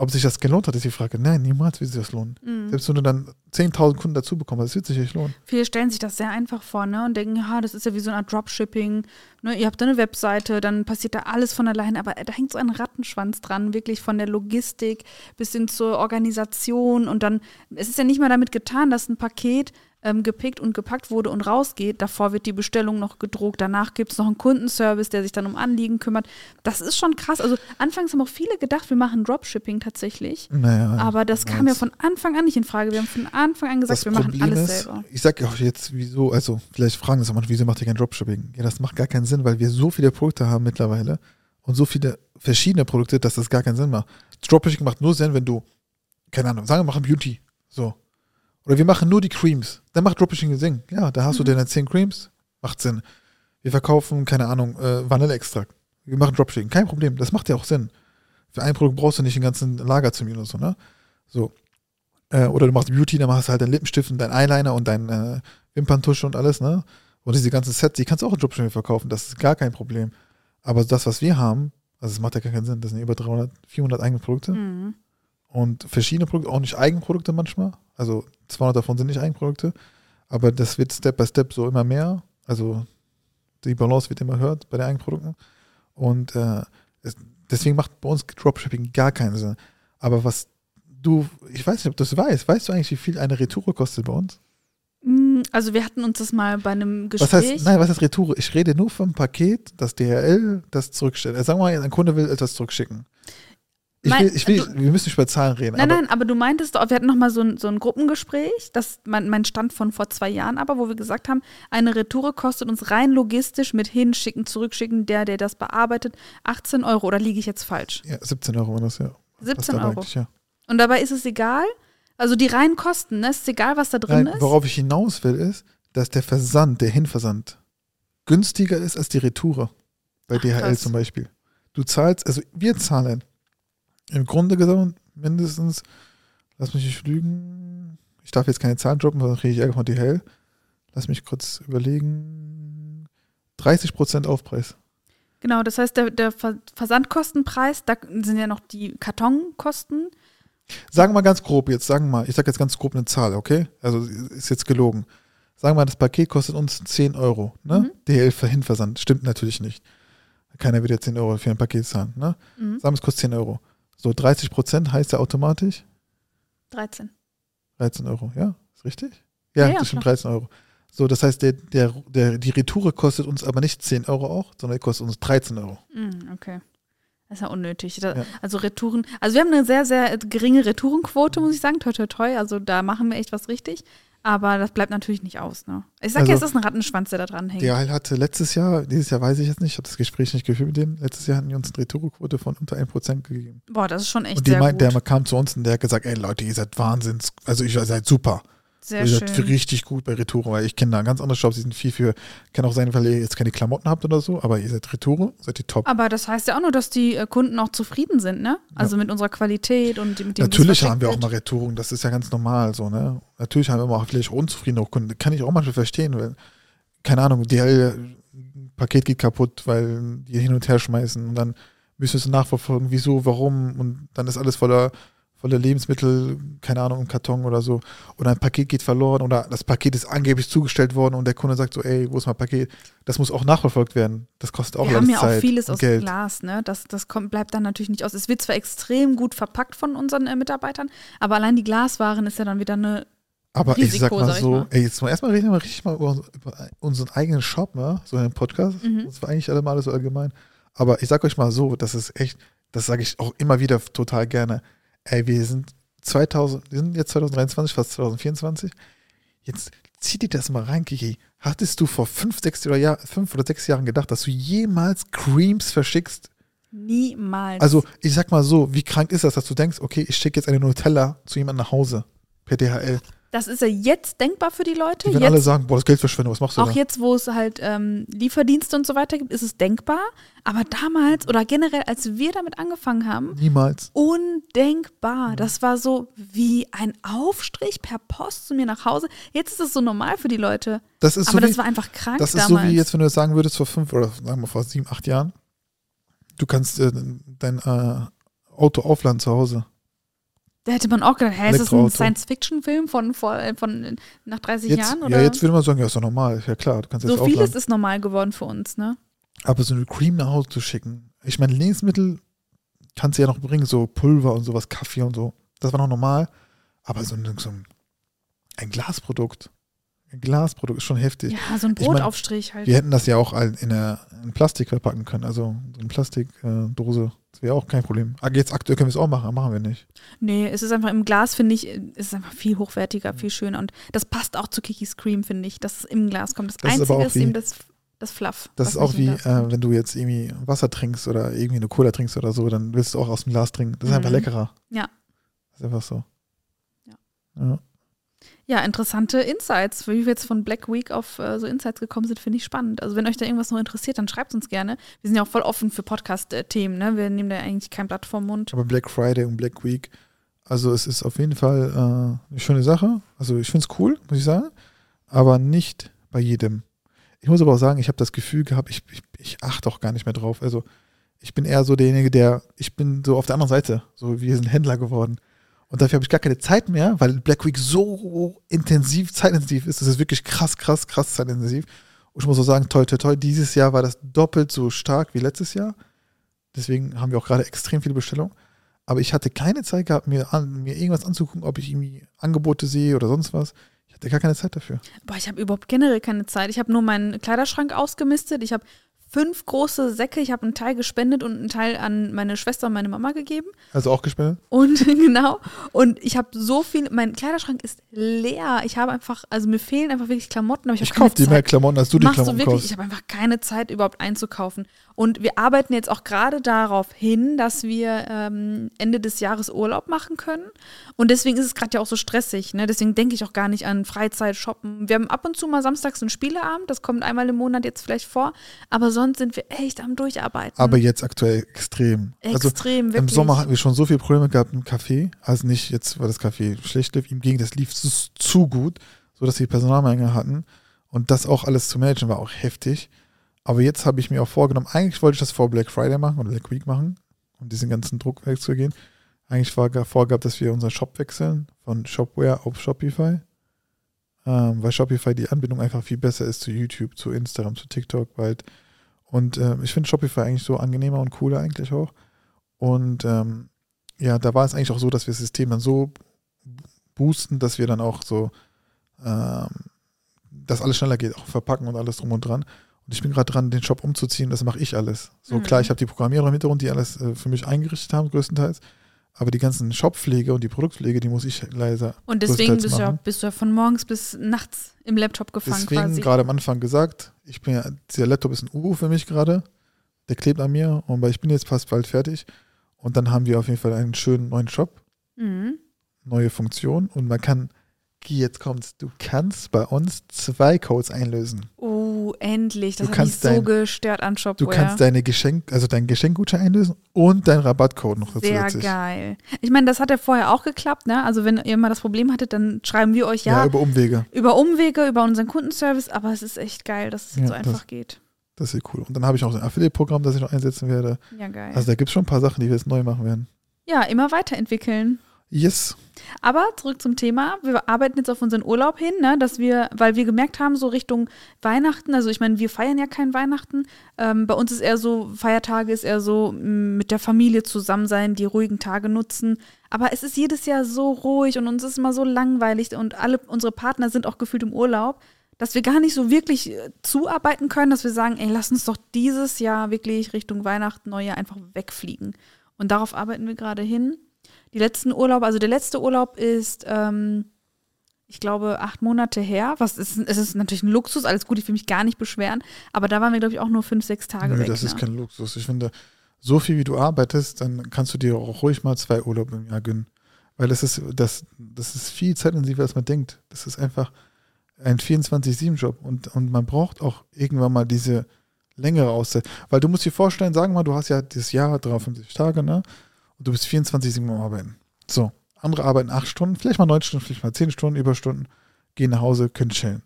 Ob sich das gelohnt hat, ist die Frage. Nein, niemals wird sich das lohnen. Mhm. Selbst wenn du dann 10.000 Kunden dazu bekommst, das wird sich nicht lohnen. Viele stellen sich das sehr einfach vor, ne? Und denken, ja, das ist ja wie so eine Art Dropshipping. Ne? Ihr habt da eine Webseite, dann passiert da alles von alleine, aber da hängt so ein Rattenschwanz dran, wirklich von der Logistik bis hin zur Organisation. Und dann, es ist ja nicht mal damit getan, dass ein Paket ähm, gepickt und gepackt wurde und rausgeht. Davor wird die Bestellung noch gedruckt, danach gibt es noch einen Kundenservice, der sich dann um Anliegen kümmert. Das ist schon krass. Also anfangs haben auch viele gedacht, wir machen Dropshipping tatsächlich. Naja, Aber das kam ja von Anfang an nicht in Frage. Wir haben von Anfang an gesagt, wir machen Problem alles ist, selber. ich sag ja auch jetzt, wieso, also vielleicht fragen das manche, wieso macht ihr kein Dropshipping? Ja, das macht gar keinen Sinn, weil wir so viele Produkte haben mittlerweile und so viele verschiedene Produkte, dass das gar keinen Sinn macht. Dropshipping macht nur Sinn, wenn du, keine Ahnung, sagen wir machen Beauty, so. Oder wir machen nur die Creams, dann macht Dropshipping Sinn. Ja, da hast du deine 10 Creams, macht Sinn. Wir verkaufen, keine Ahnung, äh, Vanilleextrakt. Wir machen Dropshipping, kein Problem, das macht ja auch Sinn. Für ein Produkt brauchst du nicht den ganzen Lager zu mir oder so, ne? So. Äh, oder du machst Beauty, dann machst du halt deinen Lippenstift und deinen Eyeliner und deinen äh, Wimperntusche und alles, ne? Und diese ganzen Sets, die kannst du auch in Dropshipping verkaufen, das ist gar kein Problem. Aber das, was wir haben, also es macht ja gar keinen Sinn, das sind über 300, 400 eigene Produkte Mhm. und verschiedene Produkte, auch nicht Eigenprodukte manchmal. Also 200 davon sind nicht Eigenprodukte, aber das wird Step by Step so immer mehr. Also die Balance wird immer höher bei den Eigenprodukten. Und äh, es, deswegen macht bei uns Dropshipping gar keinen Sinn. Aber was du, ich weiß nicht, ob du das weißt, weißt du eigentlich, wie viel eine Retour kostet bei uns? Mm, Also wir hatten uns das mal bei einem Was Gespräch. heißt, nein, was heißt Retour? Ich rede nur vom Paket, das DHL das zurückstellt. Also sagen wir mal, ein Kunde will etwas zurückschicken. Ich Mein- will, ich will, du- wir müssen nicht über Zahlen reden. Nein, aber nein, aber du meintest wir hatten noch mal so ein, so ein Gruppengespräch, das mein, mein Stand von vor zwei Jahren aber, wo wir gesagt haben, eine Retoure kostet uns rein logistisch mit hinschicken, zurückschicken, der, der das bearbeitet, 18 Euro. Oder liege ich jetzt falsch? Ja, 17 Euro war das, ja. 17 Passt aber Euro. Ja. Und dabei ist es egal, also die reinen Kosten, ne? Es ist egal, was da drin Nein, ist. worauf ich hinaus will, ist, dass der Versand, der Hinversand, günstiger ist als die Retoure. Bei Ach, DHL krass. zum Beispiel. Du zahlst, also wir zahlen im Grunde genommen mindestens, lass mich nicht lügen, ich darf jetzt keine Zahlen droppen, dann kriege ich Ärger von DHL. Lass mich kurz überlegen. 30% Aufpreis. Genau, das heißt, der, der Ver- Versandkostenpreis, da sind ja noch die Kartonkosten. Sagen wir mal ganz grob jetzt, sagen wir mal, ich sage jetzt ganz grob eine Zahl, okay? Also ist jetzt gelogen. Sagen wir mal, das Paket kostet uns 10 Euro, ne? Mhm. DHL für Hinversand. Stimmt natürlich nicht. Keiner wird jetzt 10 Euro für ein Paket zahlen, ne? Mhm. Sagen wir, es kostet 10 Euro. So 30 Prozent heißt ja automatisch 13. 13 Euro, ja? Ist richtig? Ja, Ja, ja, das stimmt, klar. 13 Euro. So, das heißt, der, der, der, die Retoure kostet uns aber nicht 10 Euro auch, sondern kostet uns 13 Euro. Mhm, okay. Das ist ja unnötig. Da, Ja. Also Retouren, also wir haben eine sehr, sehr geringe Retourenquote, muss ich sagen, toi toi toi. Also da machen wir echt was richtig. Aber das bleibt natürlich nicht aus, ne? Ich sag ja, es Also- ist ein Rattenschwanz, der da dran hängt. DHL hatte letztes Jahr, dieses Jahr weiß ich jetzt nicht, ich habe das Gespräch nicht geführt mit denen, letztes Jahr hatten die uns eine Retourequote von unter 1% gegeben. Boah, das ist schon echt Und die sehr meint, gut. der kam zu uns und der hat gesagt, ey Leute, ihr seid Wahnsinns, also ihr seid super. Sehr seid schön. richtig gut bei Retouren, weil ich kenne da ganz andere Shops, die sind viel für, kann auch sein, weil ihr jetzt keine Klamotten habt oder so, aber ihr seid Retouren, seid ihr top. Aber das heißt ja auch nur, dass die äh, Kunden auch zufrieden sind, ne? Also mit unserer Qualität und mit dem, Natürlich haben wir auch mal Retouren, das ist ja ganz normal so, ne? Natürlich haben wir auch vielleicht unzufriedene Kunden, kann ich auch manchmal verstehen, weil, keine Ahnung, ein Paket geht kaputt, weil die hin und her schmeißen und dann müssen wir es nachverfolgen, wieso, warum und dann ist alles voller, voller Lebensmittel, keine Ahnung, im Karton oder so oder ein Paket geht verloren oder das Paket ist angeblich zugestellt worden und der Kunde sagt so, ey, wo ist mein Paket? Das muss auch nachverfolgt werden. Das kostet auch Wir haben ja Zeit auch vieles und aus Geld. Glas, ne? Das, das kommt, bleibt dann natürlich nicht aus. Es wird zwar extrem gut verpackt von unseren äh, Mitarbeitern, aber allein die Glaswaren ist ja dann wieder eine. Aber ich sag Risiko, mal sag so, mal. ey, jetzt mal erstmal reden wir richtig mal über, über unseren eigenen Shop, ne? so einen Podcast. Mhm. Das war eigentlich alle Male so allgemein. Aber ich sag euch mal so, das ist echt, das sage ich auch immer wieder total gerne. Ey, wir sind 2000, wir sind jetzt 2023, fast 2024. Jetzt zieh dir das mal rein, Kiki. Hattest du vor fünf, sechs oder, Jahr, fünf oder sechs Jahren gedacht, dass du jemals Creams verschickst? Niemals. Also, ich sag mal so, wie krank ist das, dass du denkst, okay, ich schicke jetzt eine Nutella zu jemandem nach Hause per DHL. Das ist ja jetzt denkbar für die Leute. Die werden Jetzt alle sagen, boah, das Geld verschwendet, was machst du Auch da? jetzt, wo es halt ähm, Lieferdienste und so weiter gibt, ist es denkbar. Aber damals oder generell, als wir damit angefangen haben, Niemals. undenkbar. Das war so wie ein Aufstrich per Post zu mir nach Hause. Jetzt ist es so normal für die Leute. Das ist, Aber so, das wie, war einfach krank das ist damals. so wie jetzt, wenn du sagen würdest, vor fünf oder sagen wir vor sieben, acht Jahren, du kannst äh, dein äh, Auto aufladen zu Hause. Da hätte man auch gedacht, hä, ist das ein. Science-Fiction-Film von, äh, von nach 30 Jetzt, Jahren? Oder? ja, jetzt würde man sagen, ja, ist doch normal. Ja klar, du kannst jetzt so vieles ist normal geworden für uns, ne? Aber so eine Cream nach Hause zu schicken, ich meine, Lebensmittel kannst du ja noch bringen, so Pulver und sowas, Kaffee und so. Das war noch normal. Aber so, ein- so ein, ein Glasprodukt, Glasprodukt ist schon heftig. Ja, so ein Ich mein, Brotaufstrich halt. Wir hätten das ja auch in, eine, in Plastik verpacken können, also so eine Plastikdose. das wäre auch kein Problem. Ah, Jetzt aktuell können wir es auch machen, machen wir nicht. Nee, es ist einfach im Glas, finde ich, es ist einfach viel hochwertiger, viel schöner. Und das passt auch zu Kikis Cream, finde ich, dass es im Glas kommt. Das, Das ist Einzige ist wie- eben das, das Fluff. Das ist auch wie, äh, wenn du jetzt irgendwie Wasser trinkst oder irgendwie eine Cola trinkst oder so, dann willst du auch aus dem Glas trinken. Das ist einfach Mhm. leckerer. Ja. Das ist einfach so. Ja. ja. Ja, interessante Insights. Wie wir jetzt von Black Week auf äh, so Insights gekommen sind, finde ich spannend. Also wenn euch da irgendwas noch interessiert, dann schreibt uns gerne. Wir sind ja auch voll offen für Podcast-Themen, ne? Wir nehmen da eigentlich kein Blatt vom Mund. Aber Black Friday und Black Week, also es ist auf jeden Fall äh, eine schöne Sache. Also ich finde es cool, muss ich sagen. Aber nicht bei jedem. Ich muss aber auch sagen, ich habe das Gefühl gehabt, ich, ich, ich achte auch gar nicht mehr drauf. Also ich bin eher so derjenige, der, ich bin so auf der anderen Seite. So, wir sind Händler geworden. Und dafür habe ich gar keine Zeit mehr, weil Black Week so intensiv, zeitintensiv ist. Das ist wirklich krass, krass, krass zeitintensiv. Und ich muss auch sagen, toll, toll, toll. Dieses Jahr war das doppelt so stark wie letztes Jahr. Deswegen haben wir auch gerade extrem viele Bestellungen. Aber ich hatte keine Zeit gehabt, mir, an, mir irgendwas anzugucken, ob ich irgendwie Angebote sehe oder sonst was. Ich hatte gar keine Zeit dafür. Boah, ich habe überhaupt generell keine Zeit. Ich habe nur meinen Kleiderschrank ausgemistet. Ich habe fünf große Säcke. Ich habe einen Teil gespendet und einen Teil an meine Schwester und meine Mama gegeben. Also auch gespendet? Und genau. Und ich habe so viel. Mein Kleiderschrank ist leer. Ich habe einfach, also mir fehlen einfach wirklich Klamotten. Aber ich, Ich kaufe dir mehr Klamotten, als du die Machst du Klamotten wirklich? Ich kaufst. habe einfach keine Zeit, überhaupt einzukaufen. Und wir arbeiten jetzt auch gerade darauf hin, dass wir ähm, Ende des Jahres Urlaub machen können. Und deswegen ist es gerade ja auch so stressig. Ne? Deswegen denke ich auch gar nicht an Freizeit, Shoppen. Wir haben ab und zu mal samstags einen Spieleabend. Das kommt einmal im Monat jetzt vielleicht vor. Aber sonst sind wir echt am Durcharbeiten. Aber jetzt aktuell extrem. also Extrem, im wirklich. Sommer hatten wir schon so viele Probleme gehabt im Café. Also nicht jetzt, weil das Café schlecht lief. Ihm ging das lief zu, zu gut, sodass wir Personalmangel hatten. Und das auch alles zu managen war auch heftig. Aber jetzt habe ich mir auch vorgenommen, eigentlich wollte ich das vor Black Friday machen oder Black Week machen, um diesen ganzen Druck wegzugehen. Eigentlich war gar vorgehabt, dass wir unseren Shop wechseln von Shopware auf Shopify. Ähm, weil Shopify die Anbindung einfach viel besser ist zu YouTube, zu Instagram, zu TikTok bald. Und ähm, ich finde Shopify eigentlich so angenehmer und cooler eigentlich auch. Und ähm, ja, da war es eigentlich auch so, dass wir das System dann so boosten, dass wir dann auch so, ähm, dass alles schneller geht, auch verpacken und alles drum und dran. Und ich bin gerade dran, den Shop umzuziehen, das mache ich alles. So Mhm. klar, ich habe die Programmierer im Hintergrund, die alles äh, für mich eingerichtet haben, größtenteils. Aber die ganzen Shoppflege und die Produktpflege, die muss ich leiser. Und deswegen bist du, ja, bist du ja von morgens bis nachts im Laptop gefangen Deswegen gerade am Anfang gesagt, ich bin ja, dieser Laptop ist ein Uhu für mich gerade. Der klebt an mir und weil ich bin jetzt fast bald fertig. Und dann haben wir auf jeden Fall einen schönen neuen Shop, Mhm. neue Funktionen und man kann jetzt kommt's. Du kannst bei uns zwei Codes einlösen. Endlich. Das Du hat mich so dein- gestört an Shopware. Du kannst deine Geschenk, also deinen Geschenkgutschein einlösen und deinen Rabattcode noch dazu. Sehr geil. Ich meine, das hat ja vorher auch geklappt, ne? Also wenn ihr mal das Problem hattet, dann schreiben wir euch Ja, ja, über Umwege. über Umwege, über unseren Kundenservice, aber es ist echt geil, dass es jetzt Ja, so einfach das- geht. Das ist cool. Und dann habe ich auch so ein Affiliate-Programm, das ich noch einsetzen werde. Ja, geil. Also da gibt es schon ein paar Sachen, die wir jetzt neu machen werden. ja, immer weiterentwickeln. Yes. Aber zurück zum Thema. Wir arbeiten jetzt auf unseren Urlaub hin, ne, dass wir, weil wir gemerkt haben, so Richtung Weihnachten, also ich meine, wir feiern ja kein Weihnachten. Ähm, bei uns ist eher so, Feiertage ist eher so m, mit der Familie zusammen sein, die ruhigen Tage nutzen. Aber es ist jedes Jahr so ruhig und uns ist immer so langweilig und alle unsere Partner sind auch gefühlt im Urlaub, dass wir gar nicht so wirklich äh, zuarbeiten können, dass wir sagen, ey, lass uns doch dieses Jahr wirklich Richtung Weihnachten, Neujahr einfach wegfliegen. Und darauf arbeiten wir gerade hin. Die letzten Urlaube, also der letzte Urlaub ist, ähm, ich glaube, acht Monate her. Was ist, es ist natürlich ein Luxus, alles gut, ich will mich gar nicht beschweren. Aber da waren wir, glaube ich, auch nur fünf, sechs Tage Nö, weg. das ist ne? kein Luxus. Ich finde, so viel wie du arbeitest, dann kannst du dir auch ruhig mal zwei Urlaube im Jahr gönnen. Weil das ist, das, das ist viel zeitintensiver, als man denkt. Das ist einfach ein 24-7-Job und, und man braucht auch irgendwann mal diese längere Auszeit. Weil du musst dir vorstellen, sagen wir mal, du hast ja das Jahr 53 Tage, ne? Und du bist 24-7 am Arbeiten. So, andere arbeiten acht Stunden, vielleicht mal neun Stunden, vielleicht mal zehn Stunden, Überstunden, gehen nach Hause, können chillen.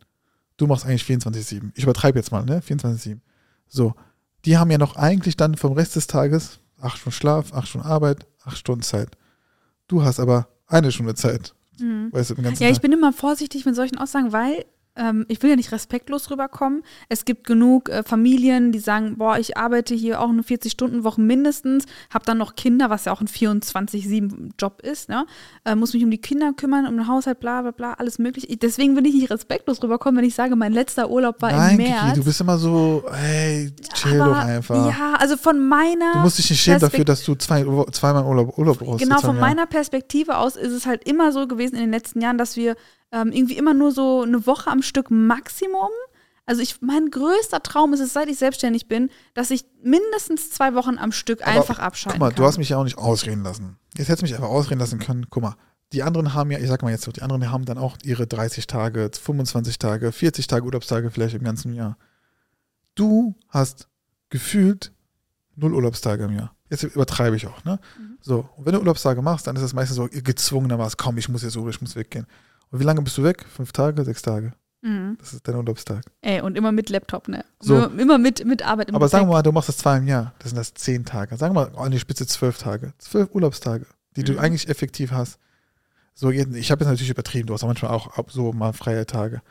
Du machst eigentlich 24-7. Ich übertreibe jetzt mal, ne? 24-7. So, die haben ja noch eigentlich dann vom Rest des Tages acht Stunden Schlaf, acht Stunden Arbeit, acht Stunden Zeit. Du hast aber eine Stunde Zeit. Mhm. Weißt du, im ganzen Ja, ich Tag. bin immer vorsichtig mit solchen Aussagen, weil ähm, ich will ja nicht respektlos rüberkommen. Es gibt genug äh, Familien, die sagen, boah, ich arbeite hier auch eine 40-Stunden-Woche mindestens, habe dann noch Kinder, was ja auch ein 24-7-Job ist, ne? Äh, muss mich um die Kinder kümmern, um den Haushalt, bla bla bla, alles mögliche. Ich, deswegen will ich nicht respektlos rüberkommen, wenn ich sage, mein letzter Urlaub war Nein, im Kiki, März. du bist immer so, hey, chill aber, doch einfach. Ja, also von meiner Du musst dich nicht schämen Perspekt- dafür, dass du zwei, zweimal Urlaub, Urlaub brauchst. Genau, von meiner Perspektive aus ist es halt immer so gewesen in den letzten Jahren, dass wir ähm, irgendwie immer nur so eine Woche am Stück Maximum. Also ich, mein größter Traum ist es, seit ich selbstständig bin, dass ich mindestens zwei Wochen am Stück Aber einfach abschalten Guck mal, kann. du hast mich ja auch nicht ausreden lassen. Jetzt hättest du mich einfach ausreden lassen können. Guck mal, die anderen haben ja, ich sag mal jetzt so, die anderen haben dann auch ihre 30 Tage, 25 Tage, 40 Tage Urlaubstage vielleicht im ganzen Jahr. Du hast gefühlt null Urlaubstage im Jahr. Jetzt übertreibe ich auch, ne? Mhm. So, und wenn du Urlaubstage machst, dann ist das meistens so gezwungenermaßen, komm, ich muss jetzt so, ich muss weggehen. Und wie lange bist du weg? Fünf Tage, sechs Tage. mhm. Das ist dein Urlaubstag. Ey, und immer mit Laptop, ne? So. Immer, immer mit, mit Arbeit im Aber sagen wir mal, du machst das zwei im Jahr. Das sind das zehn Tage. Sagen wir mal an die Spitze zwölf Tage. Zwölf Urlaubstage, die du Mhm. eigentlich effektiv hast. So, ich habe jetzt natürlich übertrieben. Du hast auch manchmal auch so mal freie Tage.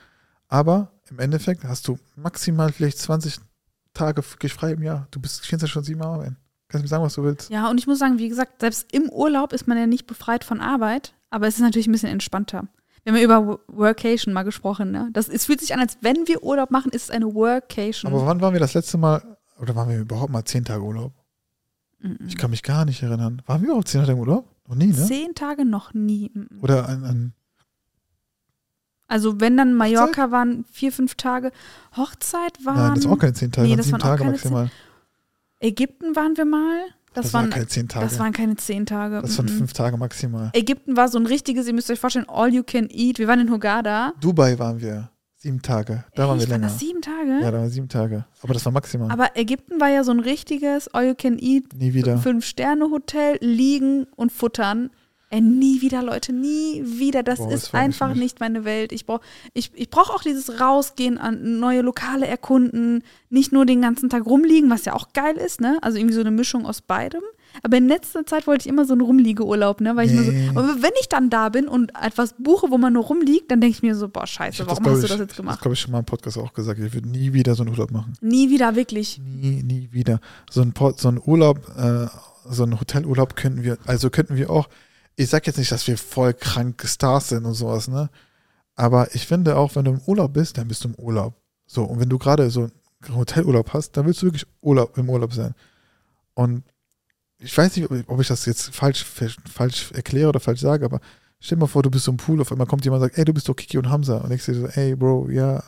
Aber im Endeffekt hast du maximal vielleicht 20 Tage wirklich frei im Jahr. Du bist 24 Stunden sieben arbeiten. Kannst du mir sagen, was du willst? Ja, und ich muss sagen, wie gesagt, selbst im Urlaub ist man ja nicht befreit von Arbeit, aber es ist natürlich ein bisschen entspannter. Wir haben ja über Wo- Workation mal gesprochen, ne? Das, es fühlt sich an, als wenn wir Urlaub machen, ist es eine Workation. Aber wann waren wir das letzte Mal, oder waren wir überhaupt mal zehn Tage Urlaub? Mhm. Ich kann mich gar nicht erinnern. Waren wir überhaupt zehn Tage im Urlaub? Noch nie, ne? Zehn Tage noch nie. Oder an, an Also wenn dann Mallorca waren vier, fünf Tage. Hochzeit waren. nein, das war auch keine zehn Tage, nee, das sieben waren Tage maximal. Ägypten waren wir mal. Das, Das, waren, waren keine zehn Tage. das waren keine zehn Tage. Das waren Mhm. fünf Tage maximal. Ägypten war so ein richtiges, ihr müsst euch vorstellen, all you can eat. Wir waren in Hurghada. Dubai waren wir. Sieben Tage. Da waren wir Echt, waren länger. das sieben Tage? Ja, da waren sieben Tage. Aber das war maximal. Aber Ägypten war ja so ein richtiges all you can eat Nie wieder. Fünf-Sterne-Hotel, liegen und futtern. Ey, nie wieder, Leute, nie wieder. Das Boah, das ist nicht einfach mich. nicht meine Welt. Ich brauche ich, ich brauch auch dieses Rausgehen an neue Lokale erkunden, nicht nur den ganzen Tag rumliegen, was ja auch geil ist, ne? Also irgendwie so eine Mischung aus beidem. Aber in letzter Zeit wollte ich immer so einen Rumliegeurlaub, ne? Weil ich Nee. mir so, aber wenn ich dann da bin und etwas buche, wo man nur rumliegt, dann denke ich mir so, boah, scheiße, warum glaub hast du ich, das jetzt Das gemacht? glaube ich schon mal im Podcast auch gesagt. Ich würde nie wieder so einen Urlaub machen. Nie wieder, wirklich. Nie, nie wieder. So ein, so ein Urlaub, äh, so ein Hotelurlaub könnten wir, also könnten wir auch, ich sag jetzt nicht, dass wir voll kranke Stars sind und sowas, ne? Aber ich finde auch, wenn du im Urlaub bist, dann bist du im Urlaub. So, und wenn du gerade so einen Hotelurlaub hast, dann willst du wirklich Urlaub, im Urlaub sein. Und ich weiß nicht, ob ich- das jetzt falsch, falsch erkläre oder falsch sage, aber stell dir mal vor, du bist so im Pool, auf einmal kommt jemand und sagt, ey, du bist doch Kiki und Hamza. Und ich sehe so, ey, Bro, ja,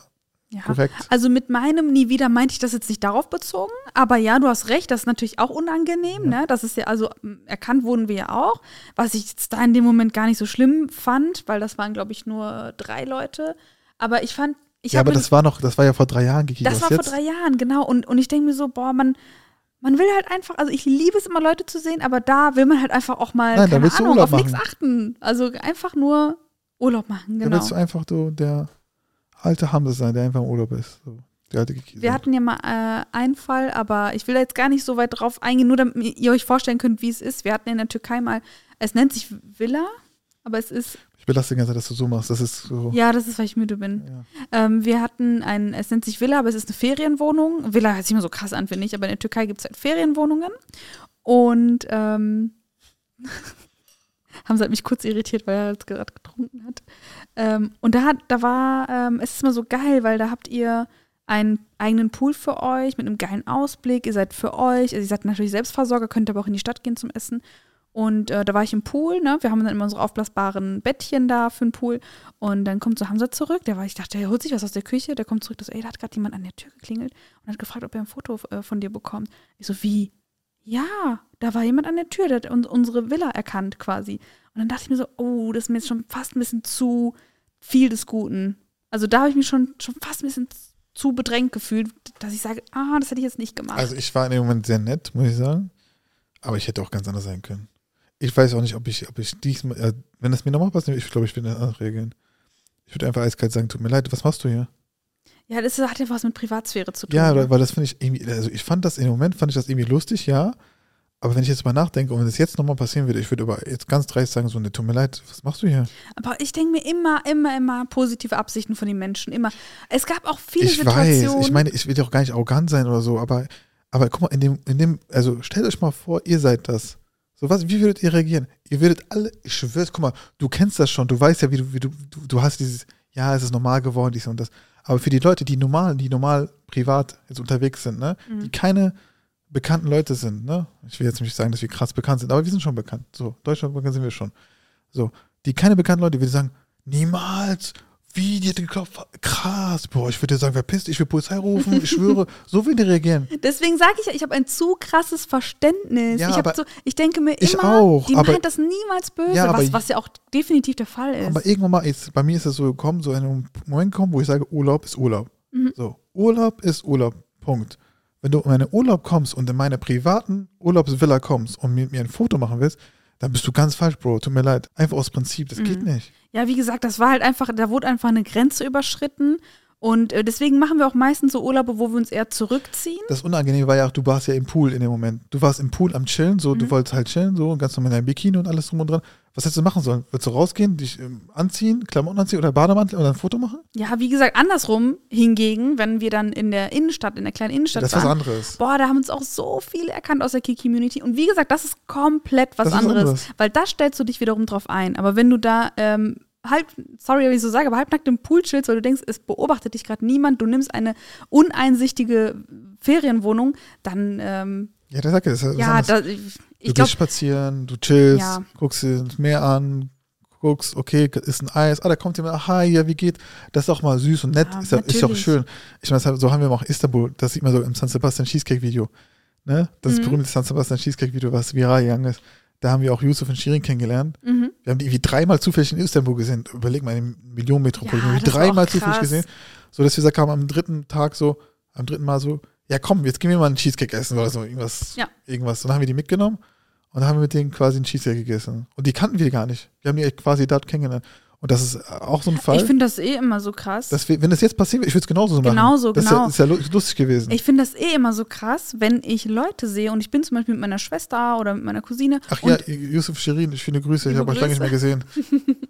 Ja. Korrekt. Also mit meinem nie wieder meinte ich das jetzt nicht darauf bezogen, aber ja, du hast recht, das ist natürlich auch unangenehm, ne? Das ist ja, also m, erkannt wurden wir ja auch, was ich jetzt da in dem Moment gar nicht so schlimm fand, weil das waren, glaube ich, nur drei Leute. Aber ich fand, ich ja, habe aber das war noch, das war ja vor drei Jahren gekickt. das war vor jetzt? drei Jahren, genau. Und, und ich denke mir so, boah, man, man will halt einfach, also ich liebe es immer, Leute zu sehen, aber da will man halt einfach auch mal, Nein, da keine du Ahnung, auf nichts achten. Also einfach nur Urlaub machen, Da genau. willst du einfach so der alte Hamse sein, der einfach im Urlaub ist. So. Wir hatten ja mal äh, einen Fall, aber ich will da jetzt gar nicht so weit drauf eingehen, nur damit ihr euch vorstellen könnt, wie es ist. Wir hatten in der Türkei mal, es nennt sich Villa, aber es ist, Ich belasse die ganze Zeit, dass du so machst. Das ist so. ja, das ist, weil ich müde bin. Ja. Ähm, wir hatten ein, es nennt sich Villa, aber es ist eine Ferienwohnung. Villa hört sich immer so krass an, finde ich, aber in der Türkei gibt es halt Ferienwohnungen. Und ähm, Hamza hat mich kurz irritiert, weil er jetzt gerade getrunken hat. Ähm, und da, hat, da war, ähm, es ist immer so geil, weil da habt ihr einen eigenen Pool für euch mit einem geilen Ausblick. Ihr seid für euch, also ihr seid natürlich Selbstversorger, könnt aber auch in die Stadt gehen zum Essen. Und äh, da war ich im Pool, ne? Wir haben dann immer unsere aufblasbaren Bettchen da für den Pool. Und dann kommt so Hamza zurück, der war, ich dachte, der holt sich was aus der Küche, der kommt zurück, das, ey, da hat gerade jemand an der Tür geklingelt und hat gefragt, ob er ein Foto äh, von dir bekommt. Ich so, wie? Ja, da war jemand an der Tür, der hat uns, unsere Villa erkannt quasi. Und dann dachte ich mir so, oh, das ist mir jetzt schon fast ein bisschen zu viel des Guten. Also da habe ich mich schon, schon fast ein bisschen zu bedrängt gefühlt, dass ich sage, ah, das hätte ich jetzt nicht gemacht. Also ich war in dem Moment sehr nett, muss ich sagen. Aber ich hätte auch ganz anders sein können. Ich weiß auch nicht, ob ich, ob ich diesmal, äh, wenn das mir nochmal passiert, ich glaube, ich würde anders reagieren. Ich würde einfach eiskalt sagen, tut mir leid, was machst du hier? Ja, das hat ja was mit Privatsphäre zu tun. Ja, ne? weil, das finde ich irgendwie, also ich fand das, im Moment fand ich das irgendwie lustig, ja. Aber wenn ich jetzt mal nachdenke und wenn das jetzt nochmal passieren würde, ich würde aber jetzt ganz dreist sagen, so, ne, tut mir leid, was machst du hier? Aber ich denke mir immer, immer, immer positive Absichten von den Menschen. Immer. Es gab auch viele ich Situationen. weiß, ich meine, ich will ja auch gar nicht arrogant sein oder so, aber, aber guck mal, in dem, in dem, also stellt euch mal vor, ihr seid das. So was, wie würdet ihr reagieren? Ihr würdet alle, ich schwör's, guck mal, du kennst das schon, du weißt ja, wie du, wie du, du, du hast dieses, ja, es ist normal geworden, dies und das. Aber für die Leute, die normal, die normal privat jetzt unterwegs sind, ne, Mhm. die keine bekannten Leute sind, ne? Ich will jetzt nicht sagen, dass wir krass bekannt sind, aber wir sind schon bekannt. So, Deutschland bekannt sind wir schon. So, die keine bekannten Leute, die sagen, niemals, wie, die hat geklopft, krass, boah, ich würde sagen, verpisst, ich will Polizei rufen, ich schwöre, so würden die reagieren. Deswegen sage ich ja, ich habe ein zu krasses Verständnis. Ja, ich, aber so, ich denke mir ich immer, auch, die aber- meint das niemals böse, Ja, aber- was, was ja auch definitiv der Fall ist. Aber irgendwann mal, ist, bei mir ist es so gekommen, so ein Moment gekommen, wo ich sage, Urlaub ist Urlaub. Mhm. So, Urlaub ist Urlaub, Punkt. Wenn du in meine Urlaub kommst und in meine privaten Urlaubsvilla kommst und mit mir ein Foto machen willst, dann bist du ganz falsch, Bro. Tut mir leid. Einfach aus Prinzip, das geht Mhm. nicht. Ja, wie gesagt, das war halt einfach, da wurde einfach eine Grenze überschritten. Und äh, deswegen machen wir auch meistens so Urlaube, wo wir uns eher zurückziehen. Das Unangenehme war ja auch, du warst ja im Pool in dem Moment. Du warst im Pool am Chillen, so, du Mhm. wolltest halt chillen, so, ganz normal in deinem Bikini und alles drum und dran. Was hättest du machen sollen? Würdest du rausgehen, dich ähm, anziehen, Klamotten anziehen oder Bademantel und ein Foto machen? Ja, wie gesagt, andersrum hingegen, wenn wir dann in der Innenstadt, in der kleinen Innenstadt das ist was waren. anderes. Boah, da haben uns auch so viele erkannt aus der Key-Community. Und wie gesagt, das ist komplett was Das anderes, anderes. Weil da stellst du dich wiederum drauf ein. Aber wenn du da ähm, halb, sorry, wenn ich so sage, aber halbnackt im Pool chillst, weil du denkst, es beobachtet dich gerade niemand, du nimmst eine uneinsichtige Ferienwohnung, dann, ähm, Ja, der sagt ja, das ist ja, da, ich, Du ich gehst glaube, spazieren, du chillst, Ja. guckst dir das Meer an, guckst, okay, ist ein Eis, ah, da kommt jemand, ah, hi, ja, wie geht? Das ist auch mal süß und nett, Ja, ist, ja, ist ja auch schön. Ich meine, das so haben wir auch Istanbul, das sieht man so im San Sebastian Cheesecake-Video. Ne? Das Mhm. berühmte San Sebastian Cheesecake-Video, was viral gegangen ist. Da haben wir auch Yusuf und Shirin kennengelernt. mhm. Wir haben die irgendwie dreimal zufällig in Istanbul gesehen. Überleg mal, eine Millionenmetropole. Ja, wir haben die das war dreimal zufällig gesehen. So dass wir gesagt haben, am dritten Tag so, am dritten Mal so, ja komm, jetzt gehen wir mal einen Cheesecake essen oder so. Irgendwas. Ja. irgendwas. Und dann haben wir die mitgenommen und dann haben wir mit denen quasi einen Cheesecake gegessen. Und die kannten wir gar nicht. Wir haben die quasi dort kennengelernt. Und das ist auch so ein Fall. ich finde das eh immer so krass. dass wenn das jetzt passiert, ich würde es genauso machen. Genauso, das genau. Ist ja, ist ja lu- lustig gewesen. Ich finde das eh immer so krass, wenn ich Leute sehe und ich bin zum Beispiel mit meiner Schwester oder mit meiner Cousine Ach und ja, Yusuf Shirin, ich finde Grüße. Ich habe euch lange nicht mehr gesehen.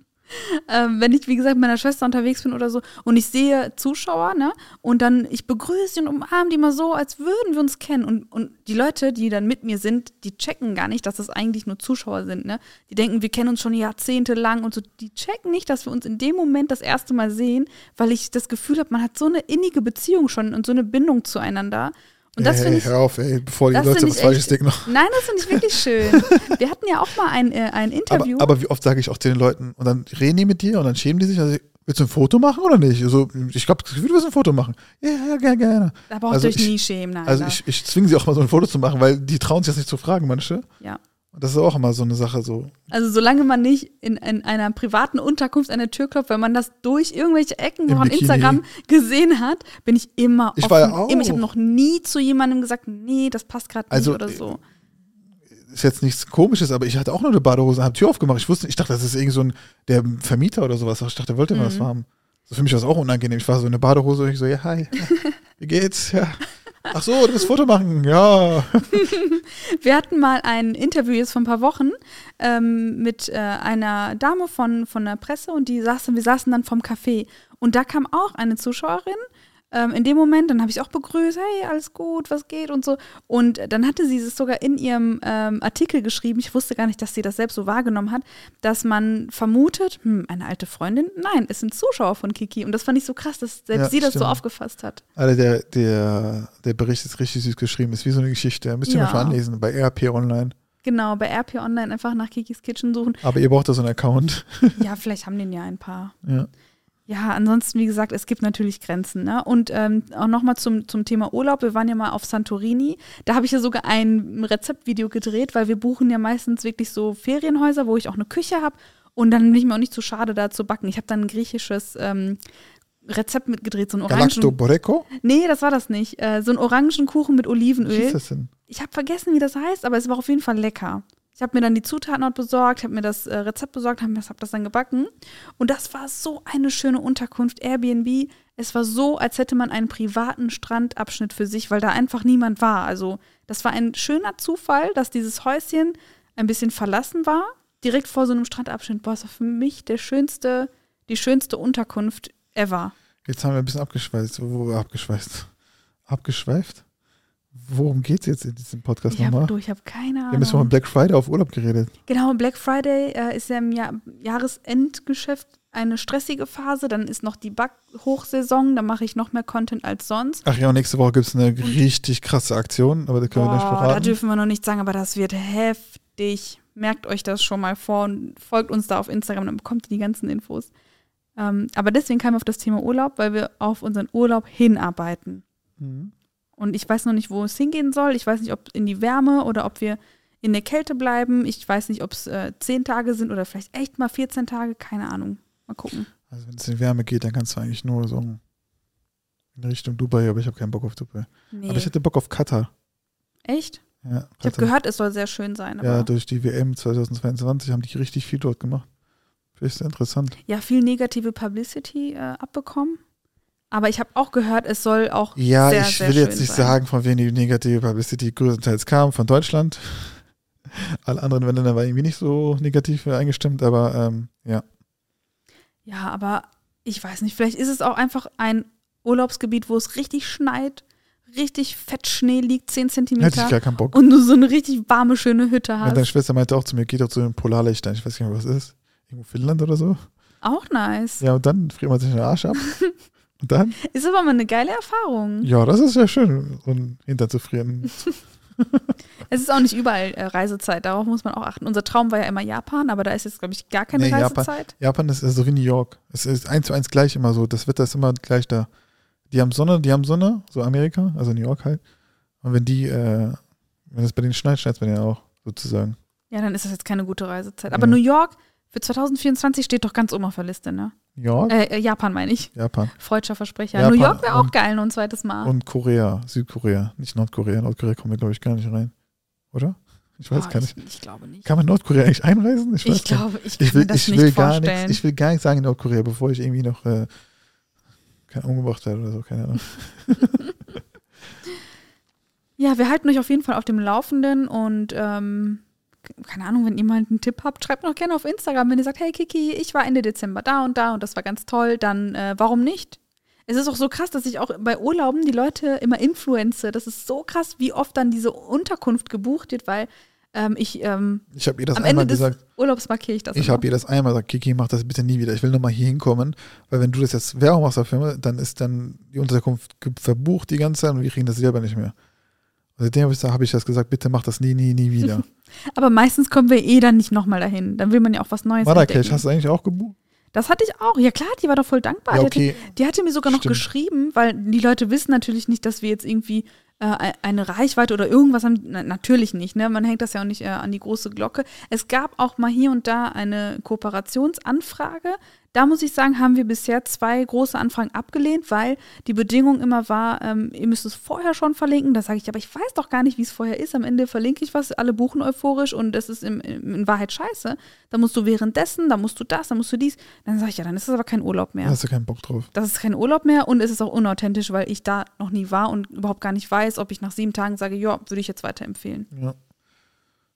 ähm, wenn ich, wie gesagt, mit meiner Schwester unterwegs bin oder so und ich sehe Zuschauer, ne, und dann ich begrüße und umarme die mal so, als würden wir uns kennen. Und, und die Leute, die dann mit mir sind, die checken gar nicht, dass das eigentlich nur Zuschauer sind, ne. Die denken, wir kennen uns schon jahrzehntelang und so. Die checken nicht, dass wir uns in dem Moment das erste Mal sehen, weil ich das Gefühl habe, man hat so eine innige Beziehung schon und so eine Bindung zueinander. Und das finde ich hör auf, ey, bevor die das Leute Falsches echt- denken noch. Nein, das finde ich wirklich schön. Wir hatten ja auch mal ein, äh, ein Aber, Interview. aber wie oft sage ich auch zu den Leuten, und dann reden die mit dir und dann schämen die sich, also, willst du ein Foto machen oder nicht? Also, ich glaube, du willst ein Foto machen. Ja, ja, gerne, gerne. Da braucht Also ihr euch ich- nie schämen. Nein, Also ich, ich zwinge sie auch mal so ein Foto zu machen, weil die trauen sich das nicht zu fragen, manche. ja. Und das ist auch immer so eine Sache so. Also solange man nicht in, in einer privaten Unterkunft an der Tür klopft, wenn man das durch irgendwelche Ecken Im von Bikini. Instagram gesehen hat, bin ich immer Ich offen. war ja auch. Ich habe noch nie zu jemandem gesagt, nee, das passt gerade Also, nicht oder so. Ist jetzt nichts komisches, aber ich hatte auch nur eine Badehose, habe Tür aufgemacht. Ich wusste, ich dachte, das ist irgend so ein der Vermieter oder sowas. Ich dachte, der wollte mal was Mhm. haben. So für mich war es auch unangenehm. Ich war so in eine Badehose und ich so, ja, hi, wie geht's? Ja. Ach so, du willst Foto machen? Ja. Wir hatten mal ein Interview jetzt vor ein paar Wochen ähm, mit äh, einer Dame von, von der Presse und die saßen, wir saßen dann vom Café. Und da kam auch eine Zuschauerin. Ähm, in dem Moment, dann habe ich auch begrüßt, hey, alles gut, was geht und so. Und dann hatte sie es sogar in ihrem ähm, Artikel geschrieben, ich wusste gar nicht, dass sie das selbst so wahrgenommen hat, dass man vermutet, hm, eine alte Freundin? Nein, es sind Zuschauer von Kiki. Und das fand ich so krass, dass selbst Ja, sie das so stimmt. aufgefasst hat. Alter, der, der, der Bericht ist richtig süß geschrieben. Ist wie so eine Geschichte. Müsst ihr Ja. mal anlesen bei RP Online. Genau, bei RP Online einfach nach Kikis Kitchen suchen. Aber ihr braucht da so einen Account. Ja, vielleicht haben den ja ein paar. Ja. Ja, ansonsten, wie gesagt, es gibt natürlich Grenzen. Ne? Und ähm, auch nochmal zum, zum Thema Urlaub. Wir waren ja mal auf Santorini. Da habe ich ja sogar ein Rezeptvideo gedreht, weil wir buchen ja meistens wirklich so Ferienhäuser, wo ich auch eine Küche habe. Und dann bin ich mir auch nicht zu schade, da zu backen. Ich habe dann ein griechisches ähm, Rezept mitgedreht, so ein Orangen... Boreco? Nee, das war das nicht. Äh, so ein Orangenkuchen mit Wie Olivenöl. ist das denn? Ich habe vergessen, wie das heißt, aber es war auf jeden Fall lecker. Ich habe mir dann die Zutaten dort besorgt, habe mir das äh, Rezept besorgt, habe hab das dann gebacken. Und das war so eine schöne Unterkunft, Airbnb. Es war so, als hätte man einen privaten Strandabschnitt für sich, weil da einfach niemand war. Also das war ein schöner Zufall, dass dieses Häuschen ein bisschen verlassen war, direkt vor so einem Strandabschnitt. Boah, das war für mich der schönste, die schönste Unterkunft ever. Jetzt haben wir ein bisschen abgeschweißt. Wo, wo abgeschweißt? Abgeschweift? Worum geht es jetzt in diesem Podcast Ich habe nochmal? ich hab keine Wir haben jetzt mal Ahnung. Black Friday auf Urlaub geredet. Genau, Black Friday äh, ist ja im Jahr Jahresendgeschäft eine stressige Phase. Dann ist noch die Backhochsaison. Da mache ich noch mehr Content als sonst. Ach ja, und nächste Woche gibt es eine richtig krasse Aktion, aber da können wir nicht Boah, da dürfen wir noch nicht sagen, aber das wird heftig. Merkt euch das schon mal vor und folgt uns da auf Instagram, dann bekommt ihr die ganzen Infos. Ähm, aber deswegen kamen wir auf das Thema Urlaub, weil wir auf unseren Urlaub hinarbeiten. Mhm. Und ich weiß noch nicht, wo es hingehen soll. Ich weiß nicht, ob in die Wärme oder ob wir in der Kälte bleiben. Ich weiß nicht, ob es äh, zehn Tage sind oder vielleicht echt mal 14 Tage. Keine Ahnung. Mal gucken. Also wenn es in die Wärme geht, dann kannst du eigentlich nur so in Richtung Dubai, aber ich habe keinen Bock auf Dubai. Nee. Aber ich hätte Bock auf Katar. echt? Ja, Ich habe gehört, es soll sehr schön sein. Aber ja, ja, durch die WM 2022 haben die richtig viel dort gemacht. Finde ich sehr interessant. viel negative Publicity äh, abbekommen. Aber ich habe auch gehört, es soll auch Ja, sehr, ich sehr will jetzt nicht sein. sagen, von wem die negative Publicity größtenteils kam, von Deutschland. Alle anderen Länder waren irgendwie nicht so negativ eingestimmt, aber ähm, ja. Ja, aber ich weiß nicht, vielleicht ist es auch einfach ein Urlaubsgebiet, wo es richtig schneit, richtig fett Schnee liegt, 10 Hätte ich gar keinen Bock. und du so eine richtig warme, schöne Hütte Ja, deine hast. Schwester meinte auch zu mir, geht doch zu den Polarlichtern. Ich weiß nicht, was das ist. Irgendwo Finnland oder so. Auch nice. Ja, und dann friert man sich den Arsch ab. und dann? Ist aber mal eine geile Erfahrung. Ja, das ist ja schön, so ein Hintern zu frieren. Es ist auch nicht überall äh, Reisezeit, darauf muss man auch achten. Unser Traum war ja immer Japan, aber da ist jetzt, glaube ich, gar keine Nee, Japan- Reisezeit. Japan ist so wie New York. Es ist eins zu eins gleich immer so. Das Wetter ist immer gleich da. Die haben Sonne, die haben Sonne, so Amerika, also New York halt. Und wenn die, äh, wenn es bei denen schneit, schneit es bei denen auch, sozusagen. Ja, dann ist das jetzt keine gute Reisezeit. Aber Ja. New York für 2024 steht doch ganz oben auf der Liste, ne? York, Äh, äh, Japan meine ich. Japan Freudscher Versprecher. Japan New York wäre auch geil, nur ein zweites Mal. und Korea, Südkorea, nicht Nordkorea. Nordkorea kommen wir, glaube ich, gar nicht rein. Oder? Ich weiß Boah, gar nicht. Ich, ich glaube nicht. Kann man Nordkorea eigentlich einreisen? Ich weiß Ich gar nicht. glaube, ich kann Ich will, mir das ich nicht will gar vorstellen. nichts, ich will gar nichts sagen in Nordkorea, bevor ich irgendwie noch äh, umgebracht werde oder so, keine Ahnung. Ja, wir halten euch auf jeden Fall auf dem Laufenden und ähm, keine Ahnung, wenn ihr mal einen Tipp habt, schreibt noch gerne auf Instagram, wenn ihr sagt, hey Kiki, ich war Ende Dezember da und da und das war ganz toll, dann äh, warum nicht? Es ist auch so krass, dass ich auch bei Urlauben die Leute immer influenze. Das ist so krass, wie oft dann diese Unterkunft gebucht wird, weil ähm, ich ähm, Ich habe ihr das am einmal Ende des gesagt. Urlaubs markiere ich das. Ich habe ihr das einmal gesagt, Kiki, mach das bitte nie wieder. Ich will nochmal hier hinkommen, weil wenn du das jetzt Werbung machst dafür, dann ist dann die Unterkunft verbucht die ganze Zeit und wir kriegen das selber nicht mehr. Seitdem habe ich, hab ich das gesagt, bitte mach das nie, nie, nie wieder. Aber meistens kommen wir eh dann nicht nochmal dahin. Dann will man ja auch was Neues Marrakesch, hast du eigentlich auch gebucht? Das hatte ich auch. Ja klar, die war doch voll dankbar. Ja, Die okay. hatte, die hatte mir sogar noch Stimmt. geschrieben, weil die Leute wissen natürlich nicht, dass wir jetzt irgendwie äh, eine Reichweite oder irgendwas haben. Na, natürlich nicht, ne? Man hängt das ja auch nicht äh, an die große Glocke. Es gab auch mal hier und da eine Kooperationsanfrage. Da muss ich sagen, haben wir bisher zwei große Anfragen abgelehnt, weil die Bedingung immer war, ähm, ihr müsst es vorher schon verlinken. Da sage ich, aber ich weiß doch gar nicht, wie es vorher ist. Am Ende verlinke ich was, alle buchen euphorisch und das ist im, in Wahrheit scheiße. Da musst du währenddessen, da musst du das, da musst du dies. Dann sage ich, ja, dann ist das aber kein Urlaub mehr. Da hast du keinen Bock drauf. Das ist kein Urlaub mehr und es ist auch unauthentisch, weil ich da noch nie war und überhaupt gar nicht weiß, ob ich nach sieben Tagen sage, ja, würde ich jetzt weiterempfehlen. Ja.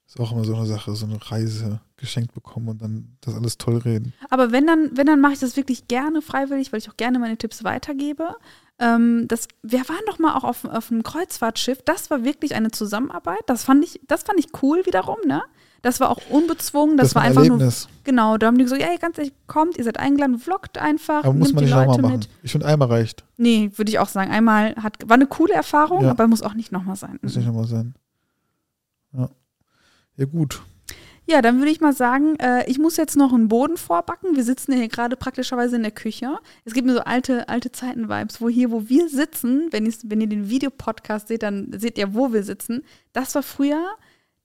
Ist auch immer so eine Sache, so eine Reise geschenkt bekommen und dann das alles toll reden. Aber wenn dann, wenn dann mache ich das wirklich gerne freiwillig, weil ich auch gerne meine Tipps weitergebe. Ähm, das, wir waren doch mal auch auf, auf einem Kreuzfahrtschiff. Das war wirklich eine Zusammenarbeit. Das fand ich, das fand ich cool wiederum, ne? Das war auch unbezwungen. Das, war ein einfach nur. Erlebnis. Genau, da haben die gesagt, ja, ganz ehrlich, kommt, ihr seid eingeladen, vloggt einfach, Aber muss nimmt man die nicht nochmal Leute machen. mit. Ich finde, einmal reicht. Nee, würde ich auch sagen. Einmal hat, war eine coole Erfahrung, Ja. aber muss auch nicht nochmal sein. Muss nicht nochmal sein. Ja. Ja, gut. Ja, dann würde ich mal sagen, äh, ich muss jetzt noch einen Boden vorbacken. Wir sitzen hier gerade praktischerweise in der Küche. Es gibt mir so alte, alte Zeiten-Vibes, wo hier, wo wir sitzen, wenn, wenn ihr den Videopodcast seht, dann seht ihr, wo wir sitzen. Das war früher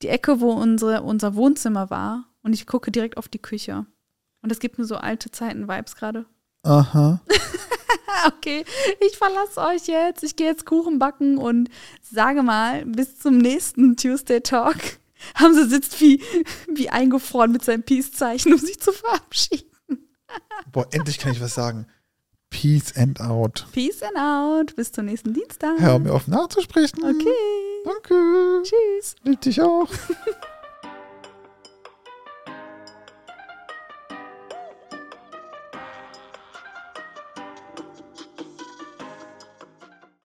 die Ecke, wo unsere, unser Wohnzimmer war. Und ich gucke direkt auf die Küche. Und es gibt mir so alte Zeiten-Vibes gerade. Aha. Okay, ich verlasse euch jetzt. Ich gehe jetzt Kuchen backen und sage mal, bis zum nächsten Tuesday Talk. Hamse sitzt wie, wie eingefroren mit seinem Peace-Zeichen, um sich zu verabschieden. Boah, endlich kann ich was sagen. Peace and out. Peace and out. Bis zum nächsten Dienstag. Hör mir auf nachzusprechen. Okay. Danke. Tschüss. Lieb dich auch.